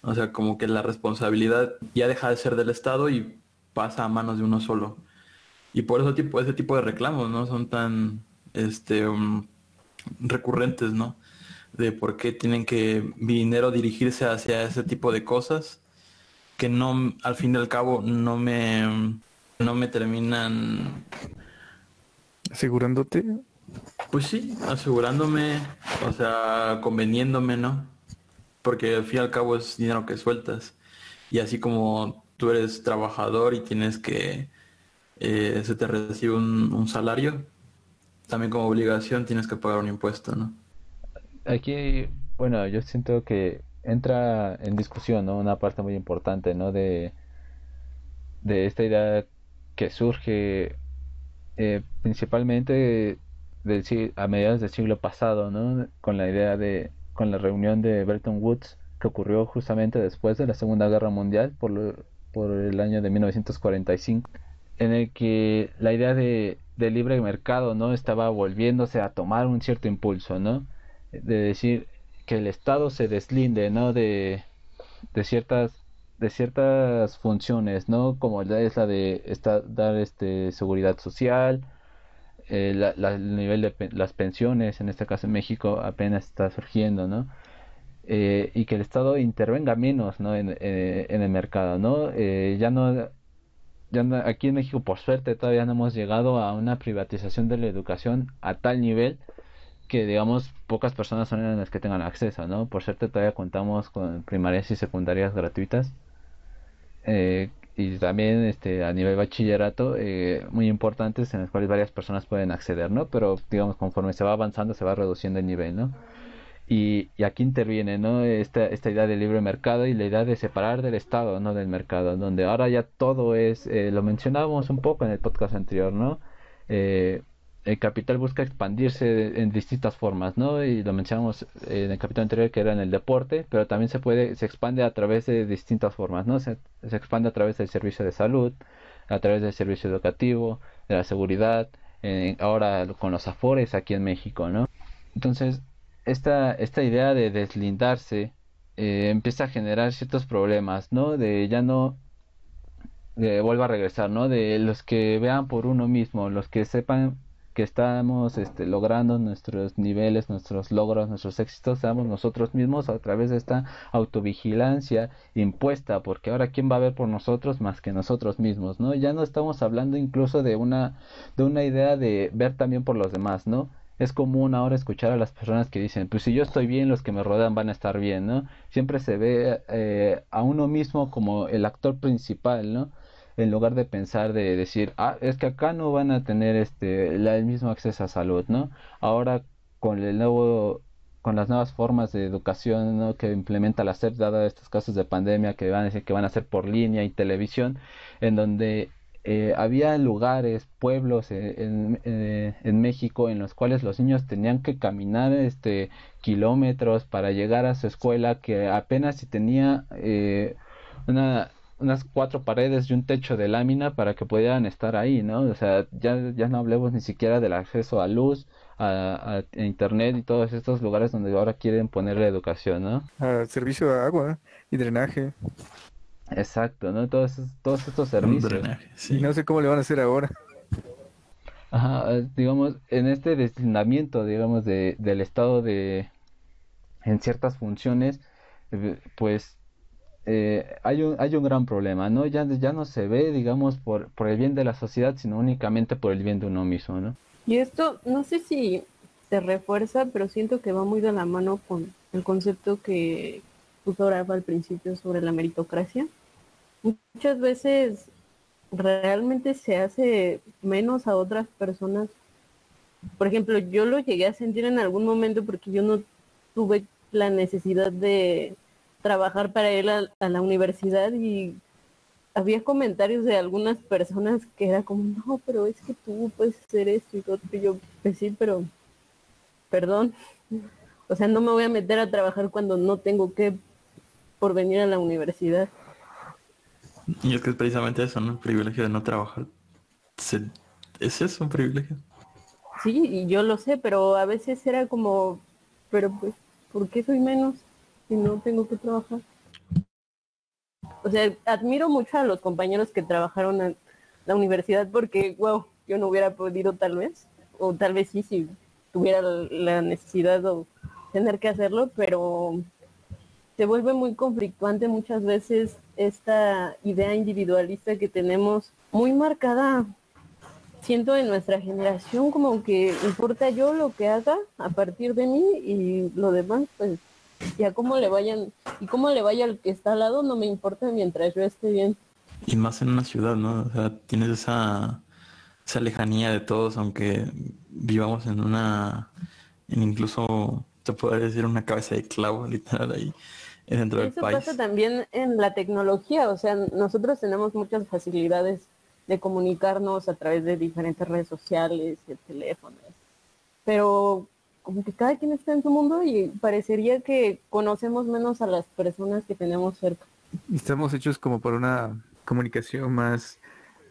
O sea, como que la responsabilidad ya deja de ser del Estado y pasa a manos de uno solo. Y por eso tipo, ese tipo de reclamos, ¿no? Son tan este, um, recurrentes, ¿no? de por qué tienen que mi dinero dirigirse hacia ese tipo de cosas que no al fin y al cabo no me no me terminan asegurándote Pues sí, asegurándome, o sea, conveniéndome, ¿no? Porque al fin y al cabo es dinero que sueltas. Y así como tú eres trabajador y tienes que, eh, se te recibe un, salario, también como obligación tienes que pagar un impuesto, ¿no? Aquí, bueno, yo siento que entra en discusión, ¿no? Una parte muy importante, ¿no? De, de esta idea que surge eh, principalmente a mediados del siglo pasado, ¿no? Con la idea de, con la reunión de Bretton Woods que ocurrió justamente después de la Segunda Guerra Mundial por, por el año de 1945, en el que la idea de, libre mercado, ¿no? Estaba volviéndose a tomar un cierto impulso, ¿no? De decir que el Estado se deslinde, ¿no? De, de ciertas de ciertas funciones, ¿no? Como es la de dar este seguridad social, eh, el nivel de las pensiones, en este caso en México, apenas está surgiendo, ¿no? Eh, y que el Estado intervenga menos, ¿no? En, eh, en el mercado, ¿no? ya no ya aquí en México por suerte todavía no hemos llegado a una privatización de la educación a tal nivel que digamos pocas personas son las que tengan acceso, ¿no? Por suerte todavía contamos con primarias y secundarias gratuitas eh, y también este a nivel bachillerato eh, muy importantes en las cuales varias personas pueden acceder, ¿no? Pero digamos conforme se va avanzando se va reduciendo el nivel, ¿no? Y, y, aquí interviene ¿no? esta, esta idea de libre mercado y la idea de separar del Estado, no del mercado, donde ahora ya todo es, eh, lo mencionábamos un poco en el podcast anterior, ¿no? Eh, el capital busca expandirse en distintas formas, ¿no? Y lo mencionamos en el capítulo anterior que era en el deporte, pero también se puede, se expande a través de distintas formas, ¿no? Se, expande a través del servicio de salud, a través del servicio educativo, de la seguridad, ahora con los afores aquí en México, ¿no? Entonces, esta, esta idea de deslindarse eh, empieza a generar ciertos problemas, ¿no? De ya no, de, vuelvo a regresar, ¿no? De los que vean por uno mismo, los que sepan que estamos este, logrando nuestros niveles, nuestros logros, nuestros éxitos, seamos nosotros mismos a través de esta autovigilancia impuesta, porque ahora quién va a ver por nosotros más que nosotros mismos, ¿no? Ya no estamos hablando incluso de una, de una idea de ver también por los demás, ¿no? Es común ahora escuchar a las personas que dicen, pues si yo estoy bien, los que me rodean van a estar bien, ¿no? Siempre se ve eh, a uno mismo como el actor principal, ¿no? En lugar de pensar de decir, ah, es que acá no van a tener este el mismo acceso a salud, ¿no? Ahora con el nuevo con las nuevas formas de educación ¿no? que implementa la SEP, dada estos casos de pandemia que van a decir que van a ser por línea y televisión, en donde eh, había lugares, pueblos eh, en, eh, en, México en los cuales los niños tenían que caminar este kilómetros para llegar a su escuela que apenas si tenía una unas cuatro paredes y un techo de lámina para que pudieran estar ahí, ¿no? O sea, ya, ya no hablemos ni siquiera del acceso a luz, a, internet y todos estos lugares donde ahora quieren poner la educación, ¿no? A servicio de agua y drenaje. Exacto, ¿no? Todos, todos estos servicios. Y no sé cómo le van a hacer ahora. Ajá, digamos, en este deslindamiento, digamos, de, del estado de, en ciertas funciones, eh, pues eh, hay, un, hay un gran problema, ¿no? Ya, ya no se ve, digamos, por, por el bien de la sociedad, sino únicamente por el bien de uno mismo, ¿no? Y esto, no sé si se refuerza, pero siento que va muy de la mano con el concepto que puso Rafa al principio sobre la meritocracia. Muchas veces realmente se hace menos a otras personas. Por ejemplo, yo lo llegué a sentir en algún momento porque yo no tuve la necesidad de trabajar para él a, la universidad y había comentarios de algunas personas que era como, no, pero es que tú puedes hacer esto y todo. Y yo, pues sí, pero, perdón. O sea, no me voy a meter a trabajar cuando no tengo que por venir a la universidad. Y es que es precisamente eso, ¿no? El privilegio de no trabajar. ¿Es eso un privilegio? Sí, y yo lo sé, pero a veces era como, pero pues, ¿por qué soy menos? Si no tengo que trabajar? O sea, admiro mucho a los compañeros que trabajaron en la universidad porque, wow, yo no hubiera podido tal vez, o tal vez sí, si tuviera la necesidad o tener que hacerlo, pero se vuelve muy conflictuante muchas veces esta idea individualista que tenemos muy marcada siento en nuestra generación como que importa yo lo que haga a partir de mí y lo demás, pues ya cómo le vayan y cómo le vaya al que está al lado no me importa mientras yo esté bien. Y más en una ciudad, ¿no? O sea, tienes esa, esa lejanía de todos, aunque vivamos en una, en incluso, te podría decir, una cabeza de clavo, literal, ahí dentro del Eso país. pasa también en la tecnología, o sea, nosotros tenemos muchas facilidades de comunicarnos a través de diferentes redes sociales, de teléfonos, pero como que cada quien está en su mundo y parecería que conocemos menos a las personas que tenemos cerca. Estamos hechos como por una comunicación más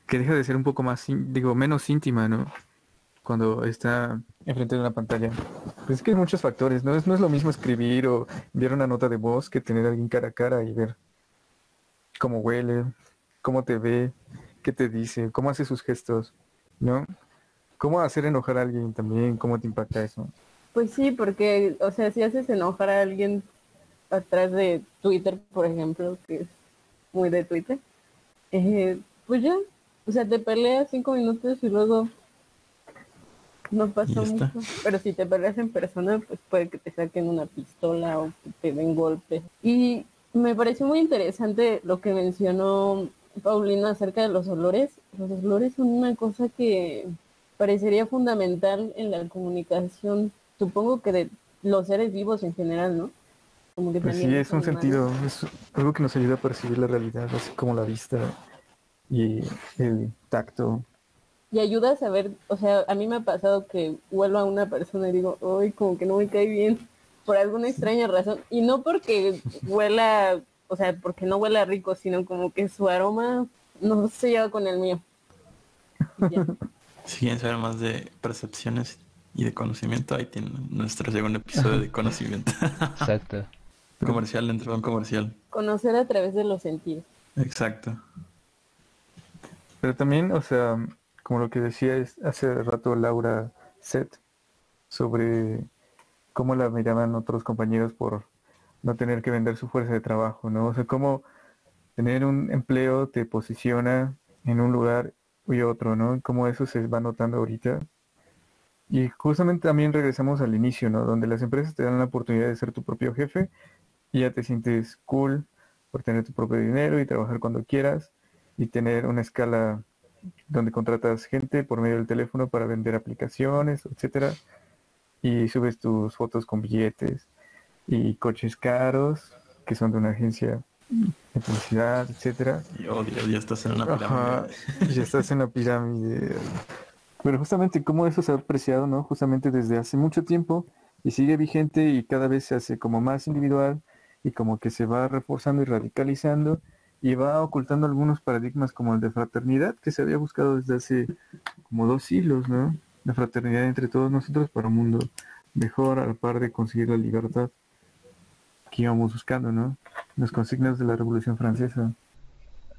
que deja de ser un poco más, digo, menos íntima, ¿no? Cuando está enfrente de una pantalla. Pues es que hay muchos factores, ¿no? Es, no es lo mismo escribir o enviar una nota de voz que tener a alguien cara a cara y ver cómo huele, cómo te ve, qué te dice, cómo hace sus gestos, ¿no? Cómo hacer enojar a alguien también, cómo te impacta eso. Pues sí, porque, o sea, si haces enojar a alguien atrás de Twitter, por ejemplo, que es muy de Twitter, eh, pues ya, o sea, te peleas cinco minutos y luego no pasa mucho. Pero si te peleas en persona, pues puede que te saquen una pistola o que te den golpes. Y me pareció muy interesante lo que mencionó Paulina acerca de los olores. Los olores son una cosa que parecería fundamental en la comunicación, supongo que de los seres vivos en general, ¿no? Como que Pues sí, es un animales. sentido, es algo que nos ayuda a percibir la realidad, así como la vista y el tacto. Y ayuda a saber, o sea, a mí me ha pasado que huelo a una persona y digo, ay, como que no me cae bien, por alguna extraña razón. Y no porque huela, o sea, porque no huela rico, sino como que su aroma no se lleva con el mío. Ya. Quieren saber más de percepciones y de conocimiento, ahí tienen nuestro segundo episodio de conocimiento. Exacto. comercial dentro de un comercial. Conocer a través de los sentidos. Exacto. Pero también, o sea, como lo que decía es- hace rato Laura Set sobre cómo la miraban otros compañeros por no tener que vender su fuerza de trabajo, ¿no? O sea, cómo tener un empleo te posiciona en un lugar y otro, ¿no? Cómo eso se va notando ahorita. Y justamente también regresamos al inicio, ¿no? Donde las empresas te dan la oportunidad de ser tu propio jefe y ya te sientes cool por tener tu propio dinero y trabajar cuando quieras y tener una escala donde contratas gente por medio del teléfono para vender aplicaciones, etcétera, y subes tus fotos con billetes y coches caros que son de una agencia de publicidad, etcétera. Y odio, ya estás en una pirámide. ya estás en la pirámide. Pero justamente cómo eso se ha apreciado, ¿no? Justamente desde hace mucho tiempo y sigue vigente y cada vez se hace como más individual y como que se va reforzando y radicalizando y va ocultando algunos paradigmas como el de fraternidad que se había buscado desde hace como dos siglos, ¿no? La fraternidad entre todos nosotros para un mundo mejor a la par de conseguir la libertad que íbamos buscando, ¿no? Las consignas de la Revolución Francesa.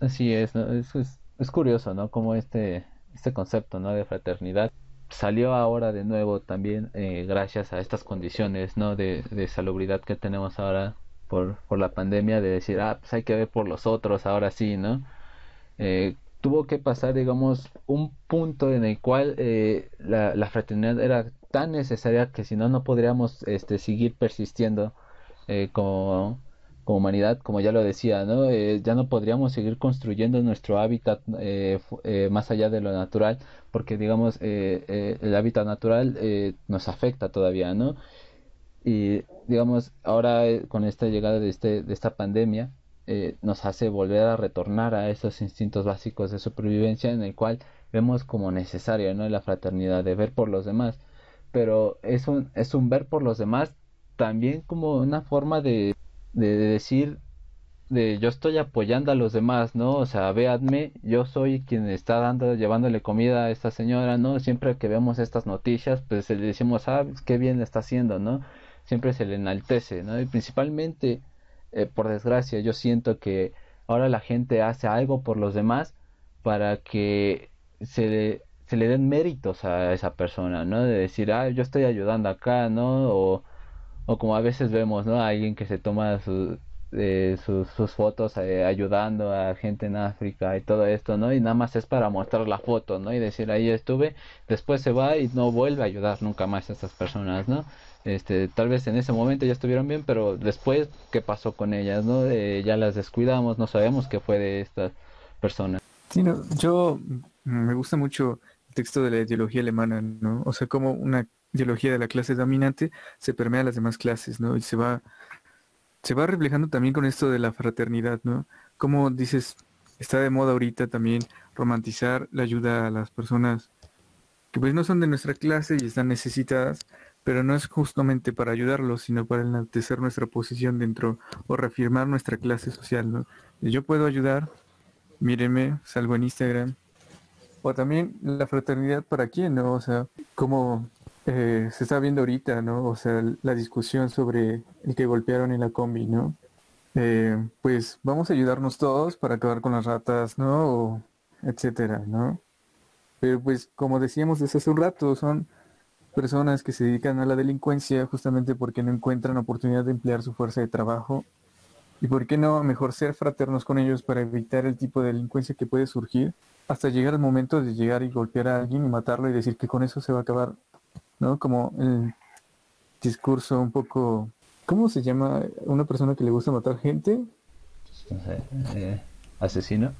Así es, ¿no? Es, es, es curioso, ¿no? Como este, este concepto, ¿no? De fraternidad salió ahora de nuevo también eh, gracias a estas condiciones, ¿no? De, de salubridad que tenemos ahora por, por la pandemia, de decir, ah, pues hay que ver por los otros, ahora sí, ¿no? Eh, tuvo que pasar, digamos, un punto en el cual eh, la, la fraternidad era tan necesaria que si no, no podríamos este, seguir persistiendo eh, como, como humanidad, como ya lo decía, ¿no? Eh, ya no podríamos seguir construyendo nuestro hábitat eh, eh, más allá de lo natural, porque digamos, eh, eh, el hábitat natural nos afecta todavía, ¿no? Y digamos, ahora con esta llegada de, este, de esta pandemia, nos hace volver a retornar a esos instintos básicos de supervivencia en el cual vemos como necesaria, ¿no? La fraternidad, de ver por los demás. Pero es un, es un ver por los demás también como una forma de, de, de decir de yo estoy apoyando a los demás, ¿no? O sea, véanme, yo soy quien está dando, llevándole comida a esta señora, ¿no? Siempre que vemos estas noticias, pues le decimos, ah, pues, qué bien está haciendo, ¿no? Siempre se le enaltece, ¿no? Y principalmente, eh, por desgracia, yo siento que ahora la gente hace algo por los demás para que se le, se le den méritos a esa persona, ¿no? De decir, ah, yo estoy ayudando acá, ¿no? O, o como a veces vemos, ¿no? Alguien que se toma su, eh, sus, sus, fotos eh, ayudando a gente en África y todo esto, ¿no? Y nada más es para mostrar la foto, ¿no? Y decir, ahí estuve, después se va y no vuelve a ayudar nunca más a estas personas, ¿no? Este, tal vez en ese momento ya estuvieron bien, pero después, ¿qué pasó con ellas, no? ya las descuidamos, no sabemos qué fue de estas personas. Sí, no, yo me gusta mucho el texto de la ideología alemana, ¿no? O sea, como una ideología de la clase dominante se permea a las demás clases, ¿no? Y se va, se va reflejando también con esto de la fraternidad, ¿no? Como dices, está de moda ahorita también romantizar la ayuda a las personas que pues no son de nuestra clase y están necesitadas, pero no es justamente para ayudarlos, sino para enaltecer nuestra posición dentro o reafirmar nuestra clase social. Yo puedo ayudar, mírenme, salgo en Instagram. O también la fraternidad para quién, ¿no? O sea, como eh, se está viendo ahorita, ¿no? O sea, la discusión sobre el que golpearon en la combi, ¿no? Eh, pues vamos a ayudarnos todos para acabar con las ratas, ¿no? Etcétera, ¿no? Pero pues como decíamos desde hace un rato, son personas que se dedican a la delincuencia justamente porque no encuentran oportunidad de emplear su fuerza de trabajo. ¿Y por qué no mejor ser fraternos con ellos para evitar el tipo de delincuencia que puede surgir hasta llegar el momento de llegar y golpear a alguien y matarlo y decir que con eso se va a acabar ¿no? Como el discurso un poco, ¿cómo se llama una persona que le gusta matar gente? No sé, eh, asesino.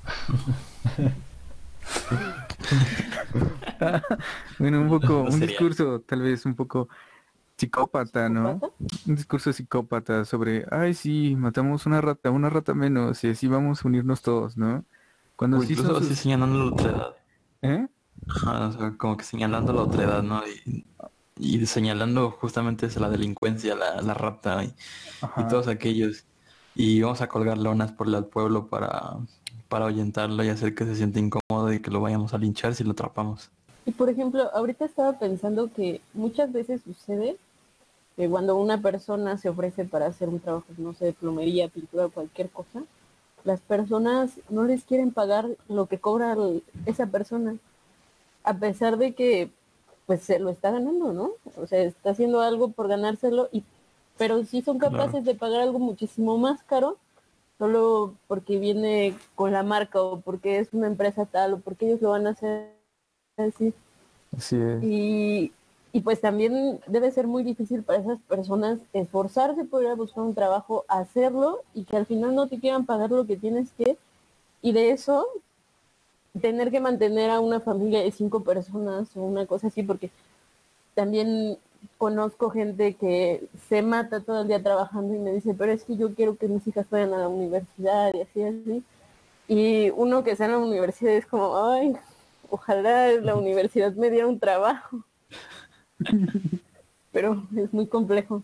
bueno, un poco, un discurso tal vez un poco psicópata, ¿no? Un discurso psicópata sobre, ay, sí, matamos una rata, una rata menos, y así vamos a unirnos todos, ¿no? Cuando sí incluso así señalando la otra edad. ¿Eh? como que señalando la otra edad, ¿no? Y y señalando justamente la delincuencia, la, la rata y, todos aquellos. Y vamos a colgar lonas por el pueblo para, para ahuyentarlo y hacer que se siente incómodo y que lo vayamos a linchar si lo atrapamos. Y por ejemplo, ahorita estaba pensando que muchas veces sucede que cuando una persona se ofrece para hacer un trabajo, no sé, de plomería, pintura, cualquier cosa, las personas no les quieren pagar lo que cobra esa persona, a pesar de que pues se lo está ganando, ¿no? O sea, está haciendo algo por ganárselo, y, pero sí son capaces de pagar algo muchísimo más caro, solo porque viene con la marca o porque es una empresa tal o porque ellos lo van a hacer así. Así es. Y, y pues también debe ser muy difícil para esas personas esforzarse por ir a buscar un trabajo, hacerlo y que al final no te quieran pagar lo que tienes que. Y de eso tener que mantener a una familia de cinco personas o una cosa así, porque también conozco gente que se mata todo el día trabajando y me dice, pero es que yo quiero que mis hijas vayan a la universidad y así, así. Y uno que está en la universidad es como, ay, ojalá la universidad me diera un trabajo. pero es muy complejo.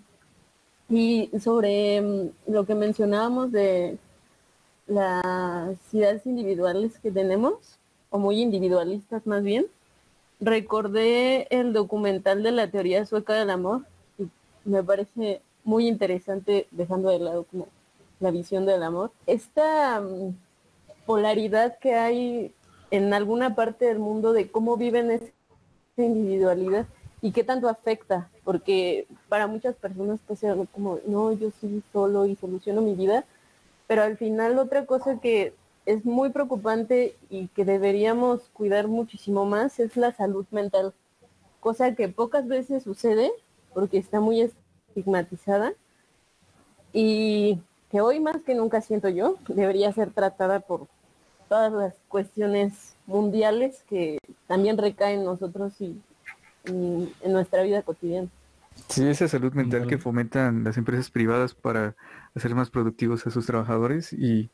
Y sobre mm, lo que mencionábamos de las ciudades individuales que tenemos, o muy individualistas más bien, recordé el documental de la teoría sueca del amor y me parece muy interesante dejando de lado como la visión del amor. Esta mm, polaridad que hay en alguna parte del mundo de cómo viven esa individualidad y qué tanto afecta, porque para muchas personas puede ser como, no, yo soy solo y soluciono mi vida, pero al final otra cosa que es muy preocupante y que deberíamos cuidar muchísimo más es la salud mental, cosa que pocas veces sucede porque está muy estigmatizada y que hoy más que nunca siento yo debería ser tratada por todas las cuestiones mundiales que también recaen en nosotros y, en nuestra vida cotidiana. Sí, esa salud mental que fomentan las empresas privadas para hacer más productivos a sus trabajadores y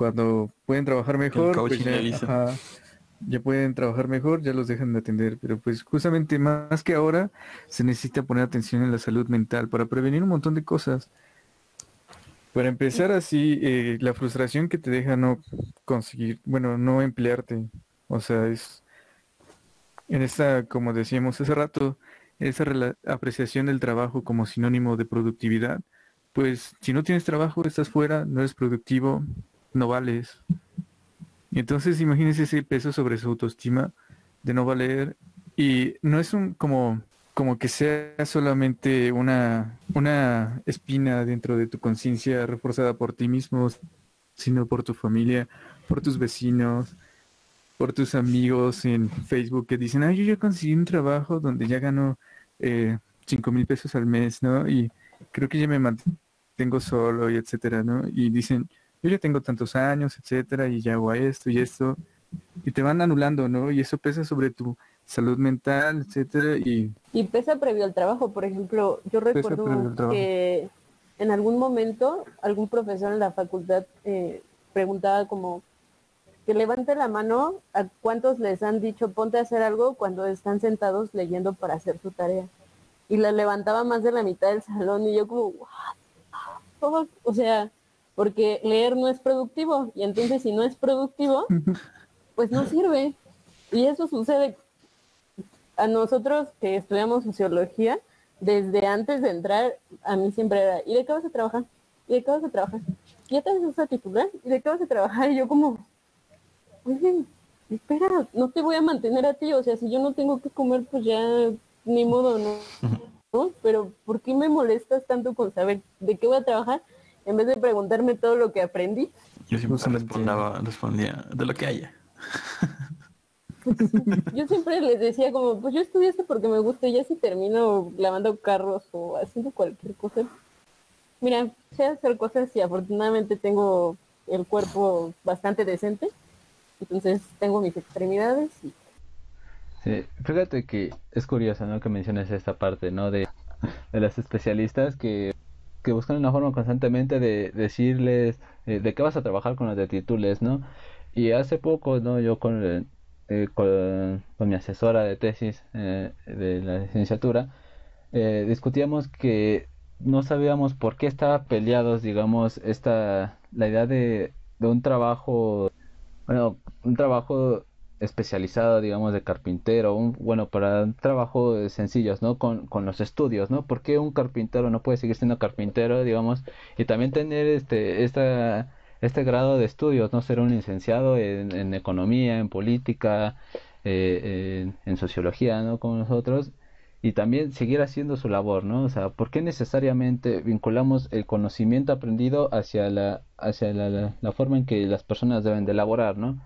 cuando pueden trabajar mejor, pues ya, pueden trabajar mejor, ya los dejan de atender. Pero pues justamente más que ahora se necesita poner atención en la salud mental para prevenir un montón de cosas. Para empezar así, eh, la frustración que te deja no conseguir, bueno, no emplearte. O sea, es en esta, como decíamos hace rato, esa apreciación del trabajo como sinónimo de productividad, pues si no tienes trabajo, estás fuera, no eres productivo, no vales. Entonces imagínense ese peso sobre su autoestima de no valer. Y no es un como como que sea solamente una, una espina dentro de tu conciencia reforzada por ti mismo, sino por tu familia, por tus vecinos, por tus amigos en Facebook que dicen, ay, yo ya conseguí un trabajo donde ya gano eh, cinco mil pesos al mes, ¿no? Y creo que ya me mantengo solo y etcétera, ¿no? Y dicen, yo ya tengo tantos años, etcétera, y ya hago esto y esto, y te van anulando, ¿no? Y eso pesa sobre tu salud mental, etcétera, y... Y pesa previo al trabajo, por ejemplo, yo recuerdo que en algún momento algún profesor en la facultad eh, preguntaba como, que levante la mano a cuántos les han dicho ponte a hacer algo cuando están sentados leyendo para hacer su tarea. Y la levantaba más de la mitad del salón y yo como, o sea, porque leer no es productivo y entonces si no es productivo, pues no sirve. Y eso sucede a nosotros que estudiamos sociología, desde antes de entrar, a mí siempre era, ¿y de qué vas a trabajar? ¿Y de qué vas a trabajar? ¿Y ya te vas a titular? ¿Y de qué vas a trabajar? Y yo como, oye, espera, no te voy a mantener a ti, o sea, si yo no tengo que comer, pues ya ni modo, ¿no? ¿no? Pero ¿por qué me molestas tanto con saber de qué voy a trabajar en vez de preguntarme todo lo que aprendí? Yo siempre respondía, respondía de lo que haya. yo siempre les decía como, pues yo estudié esto porque me gusta y ya si termino lavando carros o haciendo cualquier cosa. Mira, sé hacer cosas y afortunadamente tengo el cuerpo bastante decente entonces tengo mis extremidades y... Sí, fíjate que es curioso, ¿no? Que menciones esta parte, ¿no? De, de las especialistas que, que buscan una forma constantemente de decirles eh, de qué vas a trabajar con los de títulos, ¿no? Y hace poco, ¿no? Yo con, eh, con, mi asesora de tesis eh, de la licenciatura, discutíamos que no sabíamos por qué estaba peleados, digamos, esta, la idea de, de un trabajo bueno, un trabajo especializado, digamos, de carpintero, un, bueno, para un trabajo sencillos, ¿no? Con, con los estudios, ¿no? ¿Por qué un carpintero no puede seguir siendo carpintero, digamos, y también tener este, esta, este grado de estudios, ¿no? Ser un licenciado en, economía, en política, eh, en, sociología, ¿no? Como nosotros, y también seguir haciendo su labor, ¿no? O sea, ¿por qué necesariamente vinculamos el conocimiento aprendido hacia la, hacia la, la, forma en que las personas deben de elaborar, ¿no?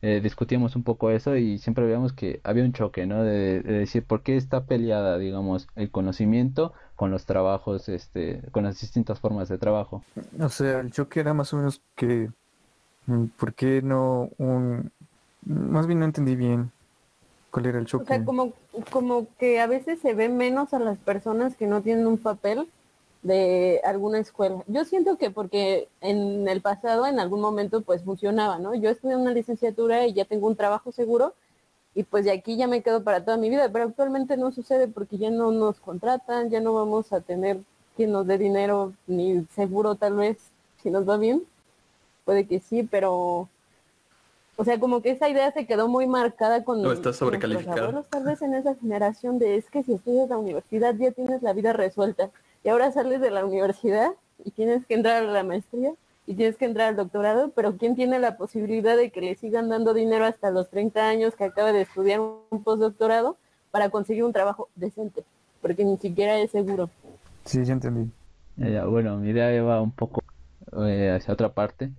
Eh, discutíamos un poco eso y siempre veíamos que había un choque, ¿no? De, decir, ¿por qué está peleada, digamos, el conocimiento con los trabajos, este, con las distintas formas de trabajo? O sea, el choque era más o menos que, mm, ¿por qué no un... Más bien no entendí bien ¿Cuál era el choque? O sea, como, como que a veces se ve menos a las personas que no tienen un papel de alguna escuela. Yo siento que porque en el pasado, en algún momento, pues funcionaba, ¿no? Yo estudié una licenciatura y ya tengo un trabajo seguro y pues de aquí ya me quedo para toda mi vida, pero actualmente no sucede porque ya no nos contratan, ya no vamos a tener quien nos dé dinero ni seguro tal vez, si nos va bien. Puede que sí, pero o sea, como que esa idea se quedó muy marcada con, no, está sobrecalificada. tal vez en esa generación de es que si estudias la universidad ya tienes la vida resuelta. Y ahora sales de la universidad y tienes que entrar a la maestría y tienes que entrar al doctorado, pero ¿quién tiene la posibilidad de que le sigan dando dinero hasta los 30 años que acaba de estudiar un postdoctorado para conseguir un trabajo decente? Porque ni siquiera es seguro. Sí, ya entendí. bueno, mi idea va un poco eh, hacia otra parte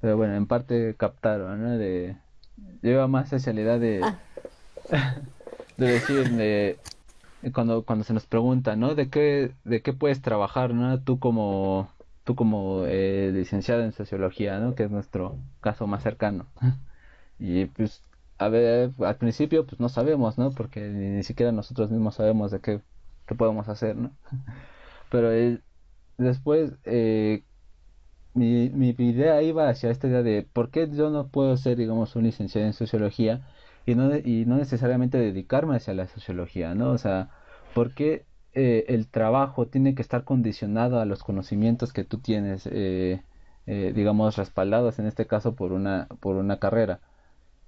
pero bueno, en parte captaron, ¿no? De, lleva más hacia la idea de, ah. de decir, de, cuando, cuando se nos pregunta, ¿no? ¿De qué, de qué puedes trabajar, ¿no? Tú como, tú como eh, licenciado en sociología, ¿no? Que es nuestro caso más cercano. y pues, a ver, al principio, pues no sabemos, ¿no? Porque ni, siquiera nosotros mismos sabemos de qué, podemos hacer, ¿no? Pero eh, después, eh, mi, mi idea iba hacia esta idea de por qué yo no puedo ser, digamos, un licenciado en sociología y no, y no necesariamente dedicarme hacia la sociología, ¿no? O sea, ¿por qué eh, el trabajo tiene que estar condicionado a los conocimientos que tú tienes, eh, eh, digamos, respaldados en este caso por una, por una carrera?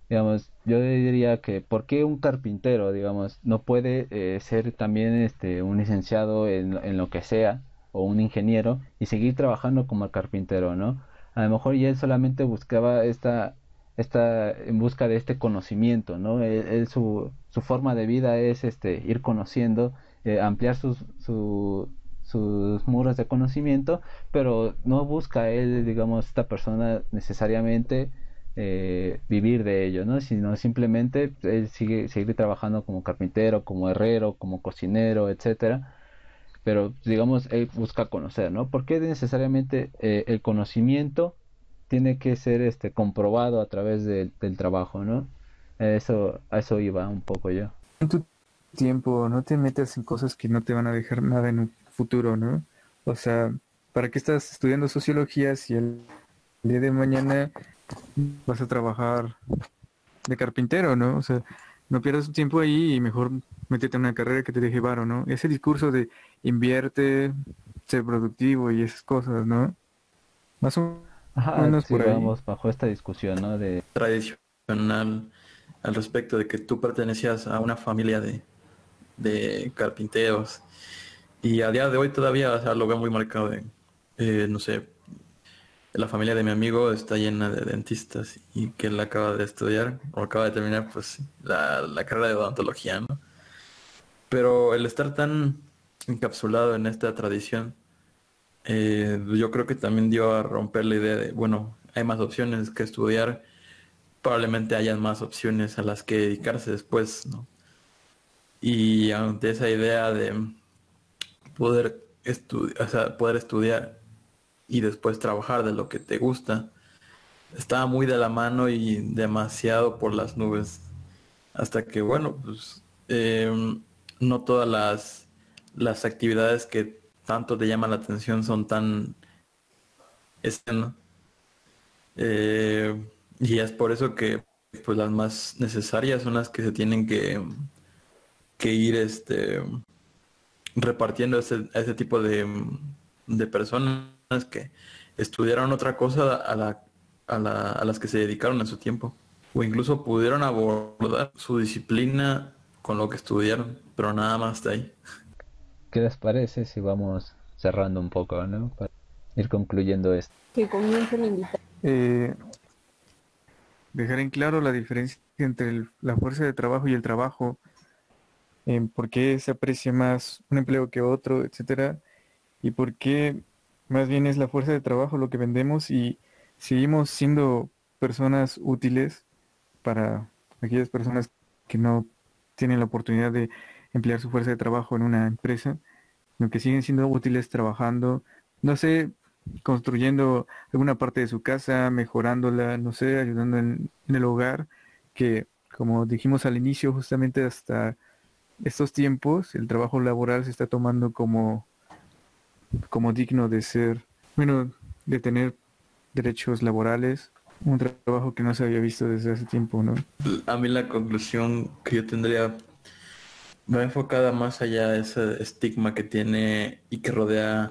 Digamos, yo diría que ¿por qué un carpintero, digamos, no puede ser también este, un licenciado en, en lo que sea? o un ingeniero y seguir trabajando como carpintero, ¿no? A lo mejor y él solamente buscaba esta está en busca de este conocimiento, ¿no? su, su, forma de vida es este, ir conociendo, eh, ampliar sus, sus muros de conocimiento, pero no busca él, digamos, esta persona necesariamente eh, vivir de ello, ¿no? Sino simplemente él sigue seguir trabajando como carpintero, como herrero, como cocinero, etcétera. Pero digamos, él busca conocer, ¿no? Porque necesariamente eh, el conocimiento tiene que ser este comprobado a través del trabajo, ¿no? Eso, a eso iba un poco yo. Tu tiempo, no te metas en cosas que no te van a dejar nada en un futuro, ¿no? O sea, ¿para qué estás estudiando sociología si el día de mañana vas a trabajar de carpintero, ¿no? O sea, no pierdas tu tiempo ahí y mejor métete en una carrera que te deje varo, ¿no? Ese discurso de invierte, ser productivo y esas cosas, ¿no? Más o Ajá, sí, vamos bajo esta discusión, ¿no? De tradicional al respecto de que tú pertenecías a una familia de, de carpinteros y a día de hoy todavía lo veo muy marcado de, eh, no sé, la familia de mi amigo está llena de dentistas y que él acaba de estudiar o acaba de terminar pues la, la carrera de odontología, ¿no? Pero el estar tan encapsulado en esta tradición eh, yo creo que también dio a romper la idea de, bueno, hay más opciones que estudiar, probablemente hayan más opciones a las que dedicarse después, ¿no? Y ante esa idea de poder, o sea, poder estudiar y después trabajar de lo que te gusta, estaba muy de la mano y demasiado por las nubes. Hasta que, bueno, pues em, no todas las, las actividades que tanto te llama la atención son tan escena. Eh, y es por eso que pues las más necesarias son las que se tienen que, que ir este repartiendo a ese, tipo de, de, personas que estudiaron otra cosa a, la, a, la, a las que se dedicaron en su tiempo. O incluso pudieron abordar su disciplina con lo que estudiaron, pero nada más de ahí. ¿Qué les parece si vamos cerrando un poco, ¿no? Para ir concluyendo esto. Que comience el eh, dejar en claro la diferencia entre la fuerza de trabajo y el trabajo, en por qué se aprecia más un empleo que otro, etcétera, y por qué más bien es la fuerza de trabajo lo que vendemos y seguimos siendo personas útiles para aquellas personas que no tienen la oportunidad de emplear su fuerza de trabajo en una empresa, sino que siguen siendo útiles trabajando, no sé, construyendo alguna parte de su casa, mejorándola, no sé, ayudando en, el hogar, que como dijimos al inicio, justamente hasta estos tiempos, el trabajo laboral se está tomando como, como digno de ser, bueno, de tener derechos laborales, un trabajo que no se había visto desde hace tiempo, ¿no? A mí la conclusión que yo tendría va enfocada más allá de ese estigma que tiene y que rodea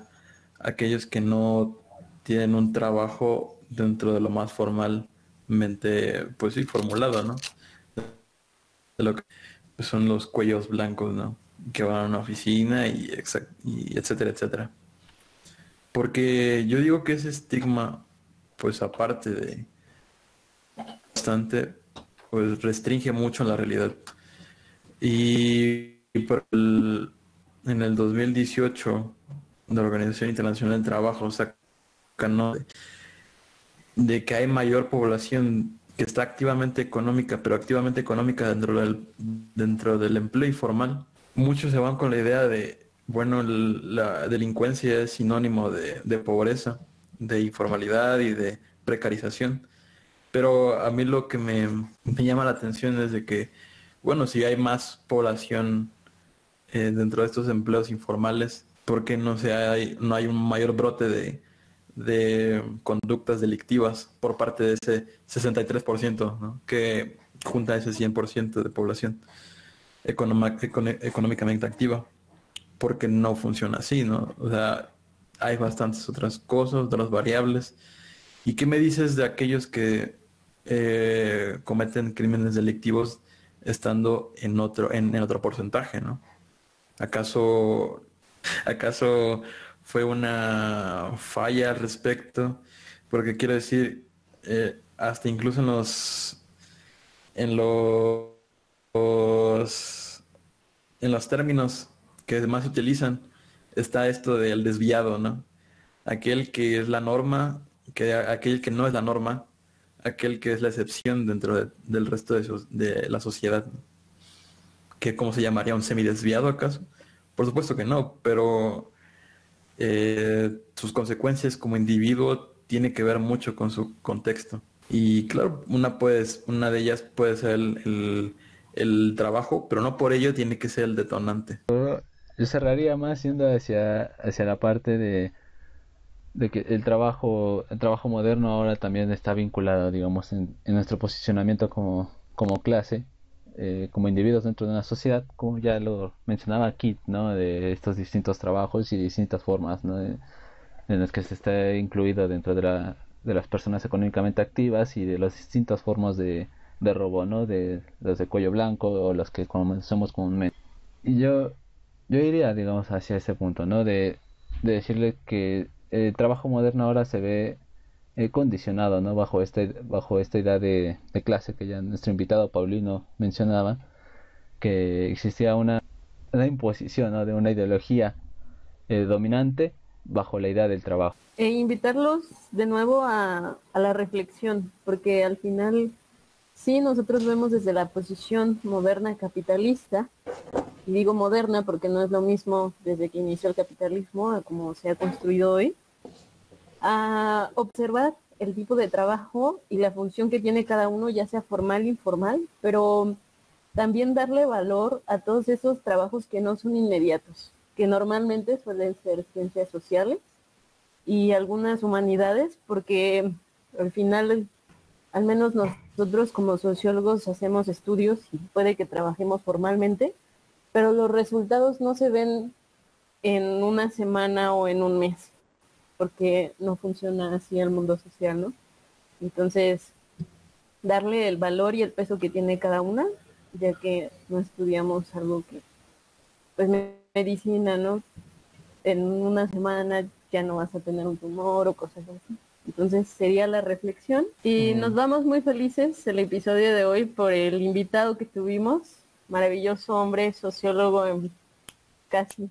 a aquellos que no tienen un trabajo dentro de lo más formalmente, pues sí, formulado, ¿no? De lo que son los cuellos blancos, ¿no? Que van a una oficina y, y etcétera, etcétera. Porque yo digo que ese estigma, pues aparte de bastante, pues restringe mucho la realidad. Y, por el, en el 2018, la Organización Internacional del Trabajo sacan de, que hay mayor población que está activamente económica, pero activamente económica dentro del, dentro del empleo informal. Muchos se van con la idea de, bueno, la delincuencia es sinónimo de, de pobreza, de informalidad y de precarización. Pero a mí lo que me, me llama la atención es de que bueno, si hay más población eh, dentro de estos empleos informales, porque no, se hay, no hay un mayor brote de, de conductas delictivas por parte de ese 63%, ¿no? que junta ese 100% de población económicamente activa, porque no funciona así, ¿no? O sea, hay bastantes otras cosas, otras variables. ¿Y qué me dices de aquellos que eh, cometen crímenes delictivos estando en otro, en, otro porcentaje, ¿no? ¿Acaso, ¿Acaso fue una falla al respecto? Porque quiero decir, eh, hasta incluso en los en los en los términos que más se utilizan está esto del desviado, ¿no? Aquel que es la norma, que aquel que no es la norma, aquel que es la excepción dentro del resto de, de la sociedad. ¿Que cómo se llamaría un semidesviado acaso? Por supuesto que no, pero eh, sus consecuencias como individuo tiene que ver mucho con su contexto. Y claro, una, pues, una de ellas puede ser el, el, trabajo, pero no por ello tiene que ser el detonante. Yo cerraría más yendo hacia, hacia la parte de, de que el trabajo, el trabajo moderno ahora también está vinculado, digamos, en, nuestro posicionamiento como, como clase, eh, como individuos dentro de una sociedad, como ya lo mencionaba Kit, ¿no? De estos distintos trabajos y distintas formas, ¿no? en las que se está incluido dentro de la, de las personas económicamente activas y de las distintas formas de, de robo, ¿no? De los de cuello blanco o los que conocemos comúnmente. Y yo, yo iría, digamos, hacia ese punto, ¿no? De, de decirle que el trabajo moderno ahora se ve eh, condicionado, ¿no? Bajo, este, bajo esta idea de, clase que ya nuestro invitado Paulino mencionaba, que existía una, una imposición, ¿no? De una ideología eh, dominante bajo la idea del trabajo. E invitarlos de nuevo a, a la reflexión, porque al final sí nosotros vemos desde la posición moderna capitalista, y digo moderna porque no es lo mismo desde que inició el capitalismo a como se ha construido hoy, a observar el tipo de trabajo y la función que tiene cada uno, ya sea formal o informal, pero también darle valor a todos esos trabajos que no son inmediatos, que normalmente suelen ser ciencias sociales y algunas humanidades, porque al final, al menos nosotros como sociólogos hacemos estudios y puede que trabajemos formalmente, pero los resultados no se ven en una semana o en un mes, porque no funciona así el mundo social, ¿no? Entonces, darle el valor y el peso que tiene cada una, ya que no estudiamos algo que, pues medicina, ¿no? En una semana ya no vas a tener un tumor o cosas así. Entonces sería la reflexión. Y nos vamos muy felices el episodio de hoy por el invitado que tuvimos, maravilloso hombre, sociólogo casi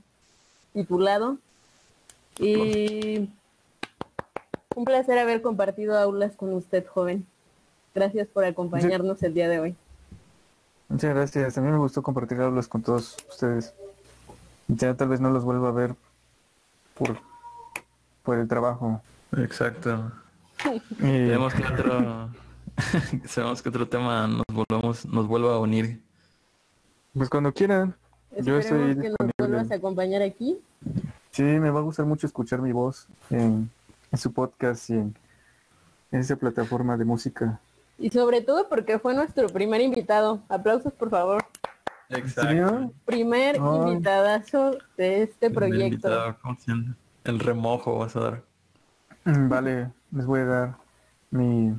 titulado. Y un placer haber compartido aulas con usted, joven. Gracias por acompañarnos el día de hoy. Muchas gracias. A mí me gustó compartir aulas con todos ustedes. Ya tal vez no los vuelva a ver por, por el trabajo. Exacto. Sabemos que otro, sabemos que otro tema nos volvamos, nos vuelva a unir. Pues cuando quieran. Yo estoy que nos vuelvas a acompañar aquí. Sí, me va a gustar mucho escuchar mi voz en, su podcast y en, esa plataforma de música. Y sobre todo porque fue nuestro primer invitado. Aplausos, por favor. Exacto. Primer invitadazo de este proyecto. El remojo vas a dar. Mm, vale, les voy a dar mi...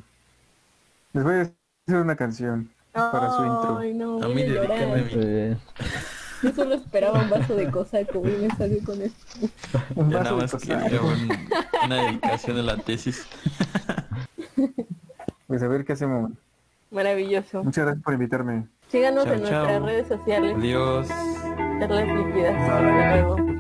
Les voy a hacer una canción para su intro. a mí dedícame Yo solo esperaba un vaso de cosa como y me salió con esto. un vaso nada más quería una dedicación de la tesis. pues a ver qué hacemos. Maravilloso. Muchas gracias por invitarme. Síganos en nuestras redes sociales. Adiós. Charlas líquidas. Hasta luego.